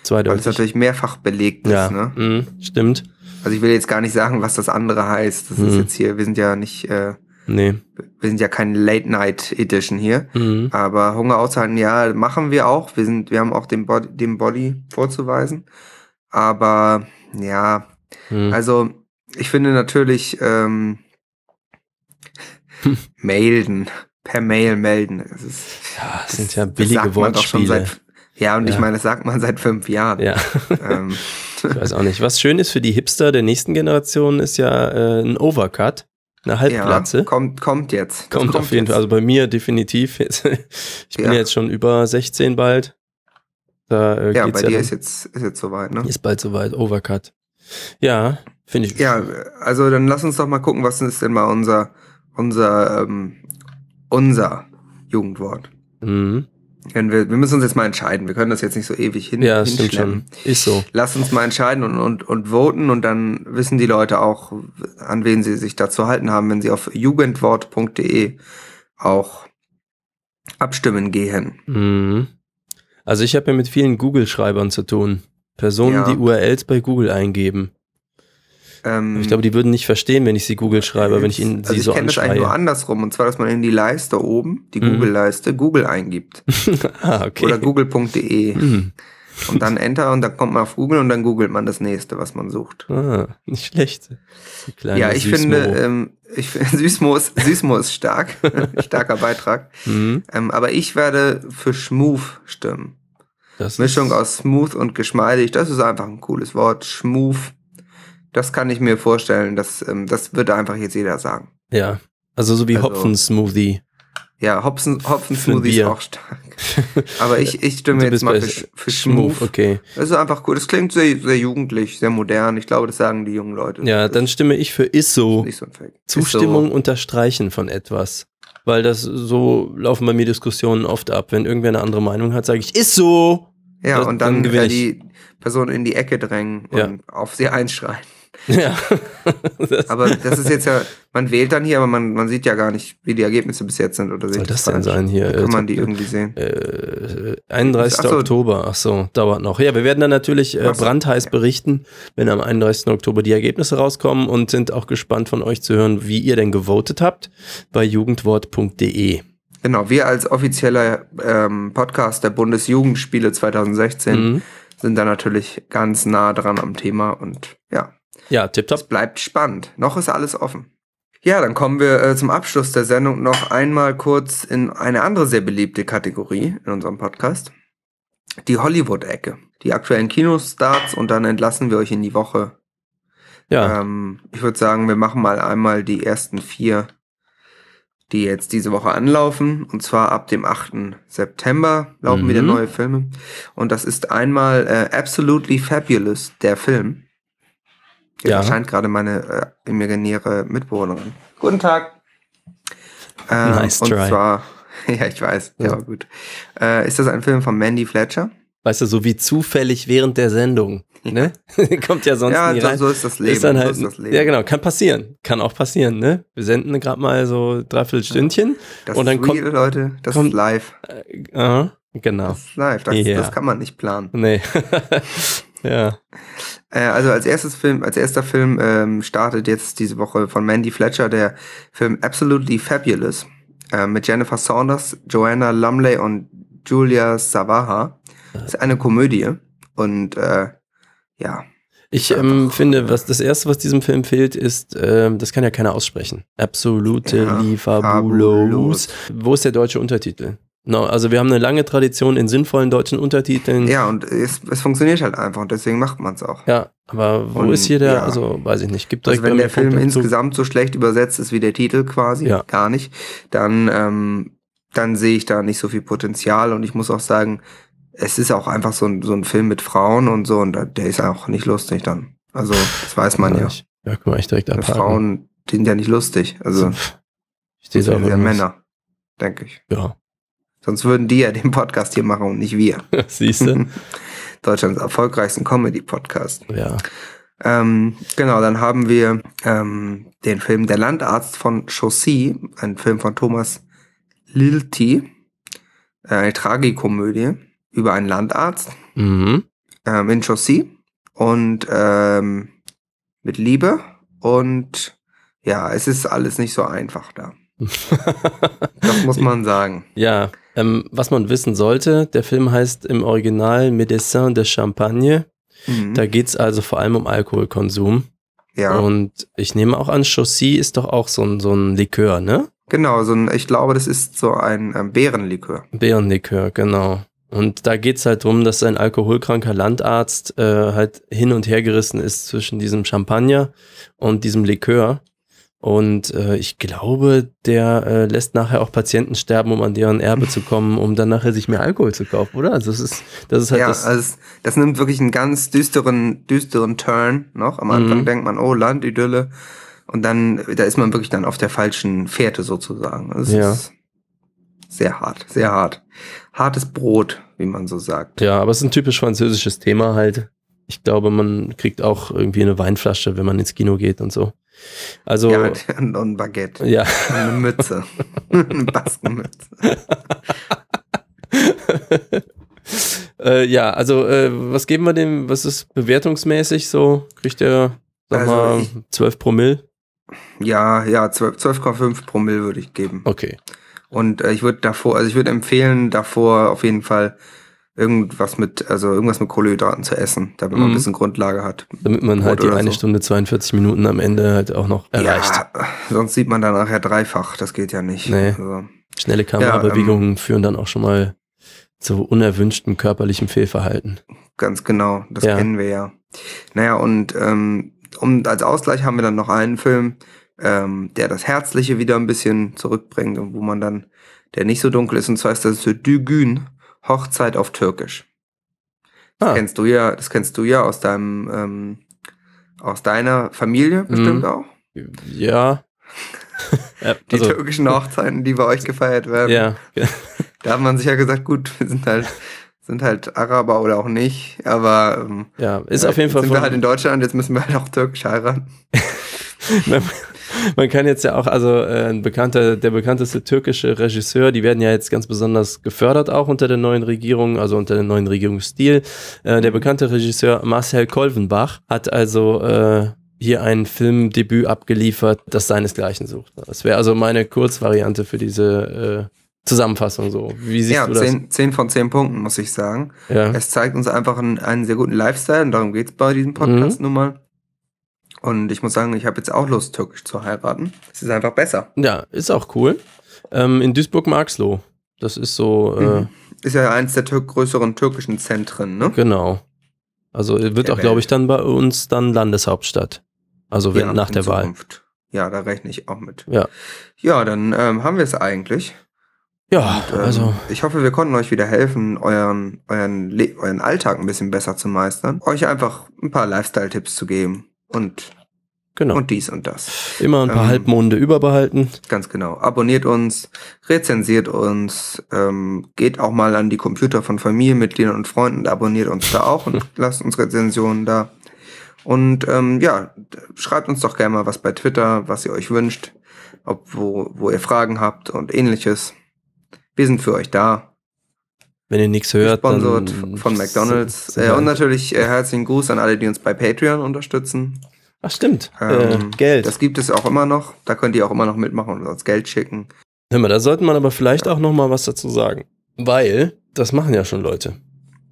weil es natürlich mehrfach belegt ist. Ja, Ne? mhm, stimmt. Also ich will jetzt gar nicht sagen, was das andere heißt. Das ist Mhm. jetzt hier, wir sind ja nicht, äh, Nee. wir sind ja kein Late Night Edition hier. Mhm. Aber Hunger aushalten, ja, machen wir auch. Wir sind, wir haben auch den Body, den Body vorzuweisen. Aber ja, Mhm. also ich finde natürlich ähm, (laughs) melden, per Mail melden. Das, ist, ja, das sind ja billige Wortspiele. seit, ja, und ich Ja. meine, das sagt man seit fünf Jahren. Ja, Ähm, (laughs) ich weiß auch nicht. Was schön ist für die Hipster der nächsten Generation, ist ja äh, ein Overcut, eine ja, Halbplatze. kommt, kommt jetzt. Das kommt, auf jeden jetzt. Fall. Also bei mir definitiv. (laughs) ich bin Ja. jetzt schon über 16 bald. Da äh, Ja, bei ja dir dann, ist jetzt, ist jetzt soweit, ne? ist bald soweit. Overcut. Ja, finde ich. Ja, also dann lass uns doch mal gucken, was ist denn mal unser, unser, ähm, unser Jugendwort. Mhm. Wenn wir, wir müssen uns jetzt mal entscheiden. Wir können das jetzt nicht so ewig hin, Ja, stimmt schon. Ist so. Lass uns mal entscheiden und, und, und voten und dann wissen die Leute auch, an wen sie sich da zu halten haben, wenn sie auf jugendwort.de auch abstimmen gehen. Mhm. Also ich habe ja mit vielen Google-Schreibern zu tun. Personen, Ja. die URLs bei Google eingeben. Ähm, Ich glaube, die würden nicht verstehen, wenn ich sie Google schreibe, wenn ich ihnen also sie ich so kenne das eigentlich nur andersrum. Und zwar, dass man in die Leiste oben, die Mhm. Google-Leiste, Google eingibt. (laughs) ah, okay. Oder google.de. Mhm. Und dann Enter und dann kommt man auf Google und dann googelt man das nächste, was man sucht. Ah, nicht schlecht. Ja, ich Süßmo. finde, ähm, ich (laughs) Süßmo ist, Süßmo ist stark. (laughs) Starker Beitrag. Mhm. Ähm, aber ich werde für Schmooth stimmen. Das Mischung aus smooth und geschmeidig, das ist einfach ein cooles Wort. Schmooth. Das kann ich mir vorstellen, das, ähm, das würde einfach jetzt jeder sagen. Ja, also so wie Also- Hopfen-Smoothie. Ja, Hopfen, Hopfen ist auch stark. Aber ich, ich stimme jetzt mal für, für Schmooth. okay. Das ist einfach cool. Das klingt sehr, sehr jugendlich, sehr modern. Ich glaube, das sagen die jungen Leute. Ja, Das dann stimme ich für Isso. ist so. Zustimmung unterstreichen von etwas. Weil das so laufen bei mir Diskussionen oft ab. Wenn irgendwer eine andere Meinung hat, sage ich, ist so. Ja, Das- und dann dann, die Person in die Ecke drängen und Ja. auf sie einschreien. Ja. (laughs) das, Aber das ist jetzt ja, man wählt dann hier, aber man, man sieht ja gar nicht, wie die Ergebnisse bis jetzt sind. Oder soll das denn falsch? sein hier? Kann Äh, man die irgendwie sehen? Äh, 31. Ach so. Oktober, ach so, dauert noch. Ja, wir werden dann natürlich äh, brandheiß berichten, wenn am 31. Oktober die Ergebnisse rauskommen und sind auch gespannt von euch zu hören, wie ihr denn gewotet habt bei jugendwort.de. Genau, wir als offizieller ähm, Podcast der Bundesjugendspiele 2016 Mhm. sind da natürlich ganz nah dran am Thema und ja, Ja, tipptopp. es bleibt spannend. Noch ist alles offen. Ja, dann kommen wir äh, zum Abschluss der Sendung noch einmal kurz in eine andere sehr beliebte Kategorie in unserem Podcast. Die Hollywood-Ecke. Die aktuellen Kinostarts und dann entlassen wir euch in die Woche. Ja, Ähm, ich würde sagen, wir machen mal einmal die ersten vier, die jetzt diese Woche anlaufen. Und zwar ab dem 8. September laufen Mhm. wieder neue Filme. Und das ist einmal äh, Absolutely Fabulous, der Film. Jetzt Ja. erscheint gerade meine äh, imaginäre Mitbewohnerin. Guten Tag. Ähm, Nice und try. zwar, (laughs) ja, ich weiß, der Ja. war gut. Äh, ist das ein Film von Mandy Fletcher? weißt du, so wie zufällig während der Sendung. Ne? (laughs) Kommt ja sonst ja, nie so, rein. so ist das Leben. ist dann so halt, ist das Leben. ja genau, kann passieren. Kann auch passieren, ne? Wir senden gerade mal so dreiviertel Stündchen. Das und dann ist real, Leute. Das kommt- ist live. Aha, genau. Das ist live. Das, Ja. das kann man nicht planen. Nee. (laughs) ja. Äh, also als erstes Film, als erster Film ähm, startet jetzt diese Woche von Mandy Fletcher der Film Absolutely Fabulous äh, mit Jennifer Saunders, Joanna Lumley und Julia Savaha. Das ist eine Komödie und äh, ja, Ich ähm, finde, was das erste, was diesem Film fehlt, ist, ähm, das kann ja keiner aussprechen. Absolutely Ja, fabulous. Wo ist der deutsche Untertitel? No, also wir haben eine lange Tradition in sinnvollen deutschen Untertiteln. Ja, und es, es funktioniert halt einfach und deswegen macht man es auch. Ja, aber wo Und, ist hier der, ja. also weiß ich nicht, gibt Also wenn der Film Punkt insgesamt so schlecht übersetzt ist wie der Titel quasi, Ja. gar nicht, dann, ähm, dann sehe ich da nicht so viel Potenzial und ich muss auch sagen, es ist auch einfach so ein, so ein Film mit Frauen und so und da- der ist auch nicht lustig dann. Also, das weiß man ja. Ich, ja, guck mal, ich direkt abhaken. Frauen, die sind ja nicht lustig. Also, ich stehe das auch sind. Männer, denke ich. Ja, Sonst würden die ja den Podcast hier machen und nicht wir. (laughs) siehst du? (laughs) Deutschlands erfolgreichsten Comedy-Podcast. ja. Ähm, genau, dann haben wir ähm, den Film Der Landarzt von Chaussy, ein Film von Thomas Lilti, äh, eine Tragikomödie über einen Landarzt Mhm. ähm, in Chaussy und ähm, mit Liebe und ja, es ist alles nicht so einfach da. (laughs) Das muss man sagen. ja, ähm, was man wissen sollte, der Film heißt im Original Médecin de Champagne. Mhm. Da geht's also vor allem um Alkoholkonsum. Ja, Und ich nehme auch an, Chaussy ist doch auch so ein, so ein Likör, ne? genau, so ein, ich glaube, das ist so ein ähm, Beerenlikör. Beerenlikör, genau. Und da geht's halt drum, dass ein alkoholkranker Landarzt äh, halt hin und her gerissen ist zwischen diesem Champagner und diesem Likör. Und äh, ich glaube, der äh, lässt nachher auch Patienten sterben, um an deren Erbe zu kommen, um dann nachher sich mehr Alkohol zu kaufen, oder? Also das ist, das ist halt ja, das. also das nimmt wirklich einen ganz düsteren, düsteren Turn noch. Am Anfang Mhm. denkt man, oh, Landidylle. Und dann, da ist man wirklich dann auf der falschen Fährte sozusagen. Das Ja. ist sehr hart, sehr hart. Hartes Brot, wie man so sagt. ja, aber es ist ein typisch französisches Thema halt. Ich glaube, man kriegt auch irgendwie eine Weinflasche, wenn man ins Kino geht und so. Also, Ja, (laughs) und, ein Baguette. ja. Und eine Mütze. (laughs) (laughs) eine Baskenmütze. äh, ja, also äh, was geben wir dem, was ist bewertungsmäßig so? Kriegt der, sag Also mal, ich- 12 Promille? Ja, ja, 12 12,5 Promille würde ich geben. Okay. Und äh, ich würde davor, also ich würde empfehlen, davor auf jeden Fall irgendwas mit, also irgendwas mit Kohlenhydraten zu essen, damit man Mhm. ein bisschen Grundlage hat. Damit man halt Brot die eine so. Stunde 42 Minuten am Ende halt auch noch erreicht. Ja, sonst sieht man dann nachher dreifach, das geht ja nicht. Nee. Also, Schnelle Kamerabewegungen führen dann auch schon mal zu unerwünschtem körperlichem Fehlverhalten. ganz genau, das Ja. kennen wir ja. Naja, und ähm, um, als Ausgleich haben wir dann noch einen Film, ähm, der das Herzliche wieder ein bisschen zurückbringt und wo man dann, der nicht so dunkel ist, und zwar ist das Dügün, Hochzeit auf Türkisch. Das Ah, kennst du ja, das kennst du ja aus deinem, ähm, aus deiner Familie bestimmt Mhm. auch. (laughs) ja. Die also, türkischen Hochzeiten, die bei euch gefeiert werden. ja, Da hat man sich ja gesagt, gut, wir sind halt, sind halt Araber oder auch nicht, aber ähm, ja, ist auf jeden jetzt Fall sind wir halt in Deutschland, jetzt müssen wir halt auch türkisch heiraten. (laughs) Man, kann jetzt ja auch, also äh, ein bekannter, der bekannteste türkische Regisseur, die werden ja jetzt ganz besonders gefördert auch unter der neuen Regierung, also unter dem neuen Regierungsstil. Äh, der bekannte Regisseur Marcel Kolvenbach hat also äh, hier ein Filmdebüt abgeliefert, das seinesgleichen sucht. Das wäre also meine Kurzvariante für diese äh, Zusammenfassung so. Wie siehst Ja, du das? 10, 10 von 10 Punkten, muss ich sagen. Ja. Es zeigt uns einfach einen, einen sehr guten Lifestyle und darum geht's bei diesem Podcast Mhm. nun mal. Und ich muss sagen, ich habe jetzt auch Lust, türkisch zu heiraten. Es ist einfach besser. ja, ist auch cool. Ähm, in Duisburg-Marxloh. Das ist so, äh, Mhm. Ist ja eins der tür größeren türkischen Zentren, ne? Genau. Also wird Der auch, glaube ich, dann bei uns dann Landeshauptstadt. Also wenn, Ja, nach der Wahl. Zukunft. Ja, da rechne ich auch mit. Ja. Ja, dann ähm, haben wir es eigentlich. Ja, Und, ähm, also ich hoffe, wir konnten euch wieder helfen, euren, euren, Le euren Alltag ein bisschen besser zu meistern. Euch einfach ein paar Lifestyle-Tipps zu geben und, genau. und dies und das. Immer ein paar ähm, Halbmonde überbehalten. Ganz genau. Abonniert uns, rezensiert uns, ähm, geht auch mal an die Computer von Familienmitgliedern und Freunden, abonniert uns da auch und (laughs) lasst uns Rezensionen da. Und ähm, ja, schreibt uns doch gerne mal was bei Twitter, was ihr euch wünscht, ob wo, wo ihr Fragen habt und ähnliches. Wir sind für euch da. Wenn ihr nichts hört, dann Gesponsert von McDonalds. Äh, und natürlich äh, herzlichen Gruß an alle, die uns bei Patreon unterstützen. Ach stimmt. Ähm, äh, Geld. Das gibt es auch immer noch. Da könnt ihr auch immer noch mitmachen und uns Geld schicken. Hör mal, da sollte man aber vielleicht auch noch mal was dazu sagen, weil das machen ja schon Leute.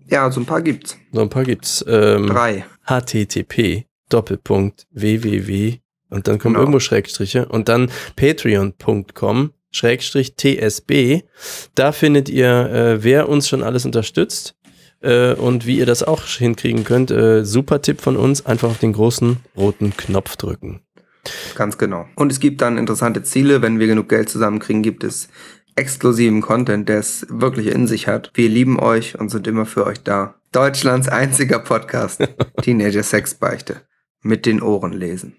Ja, so ein paar gibt's. So ein paar gibt's. Ähm, Drei. http Doppelpunkt www und dann kommen Genau. irgendwo Schrägstriche und dann patreon.com Schrägstrich TSB. Da findet ihr, äh, wer uns schon alles unterstützt äh, und wie ihr das auch hinkriegen könnt. Äh, super Tipp von uns, einfach auf den großen roten Knopf drücken. Ganz genau. Und es gibt dann interessante Ziele. Wenn wir genug Geld zusammenkriegen, gibt es exklusiven Content, der es wirklich in sich hat. Wir lieben euch und sind immer für euch da. Deutschlands einziger Podcast. (laughs) Teenager Sex Beichte. Mit den Ohren lesen.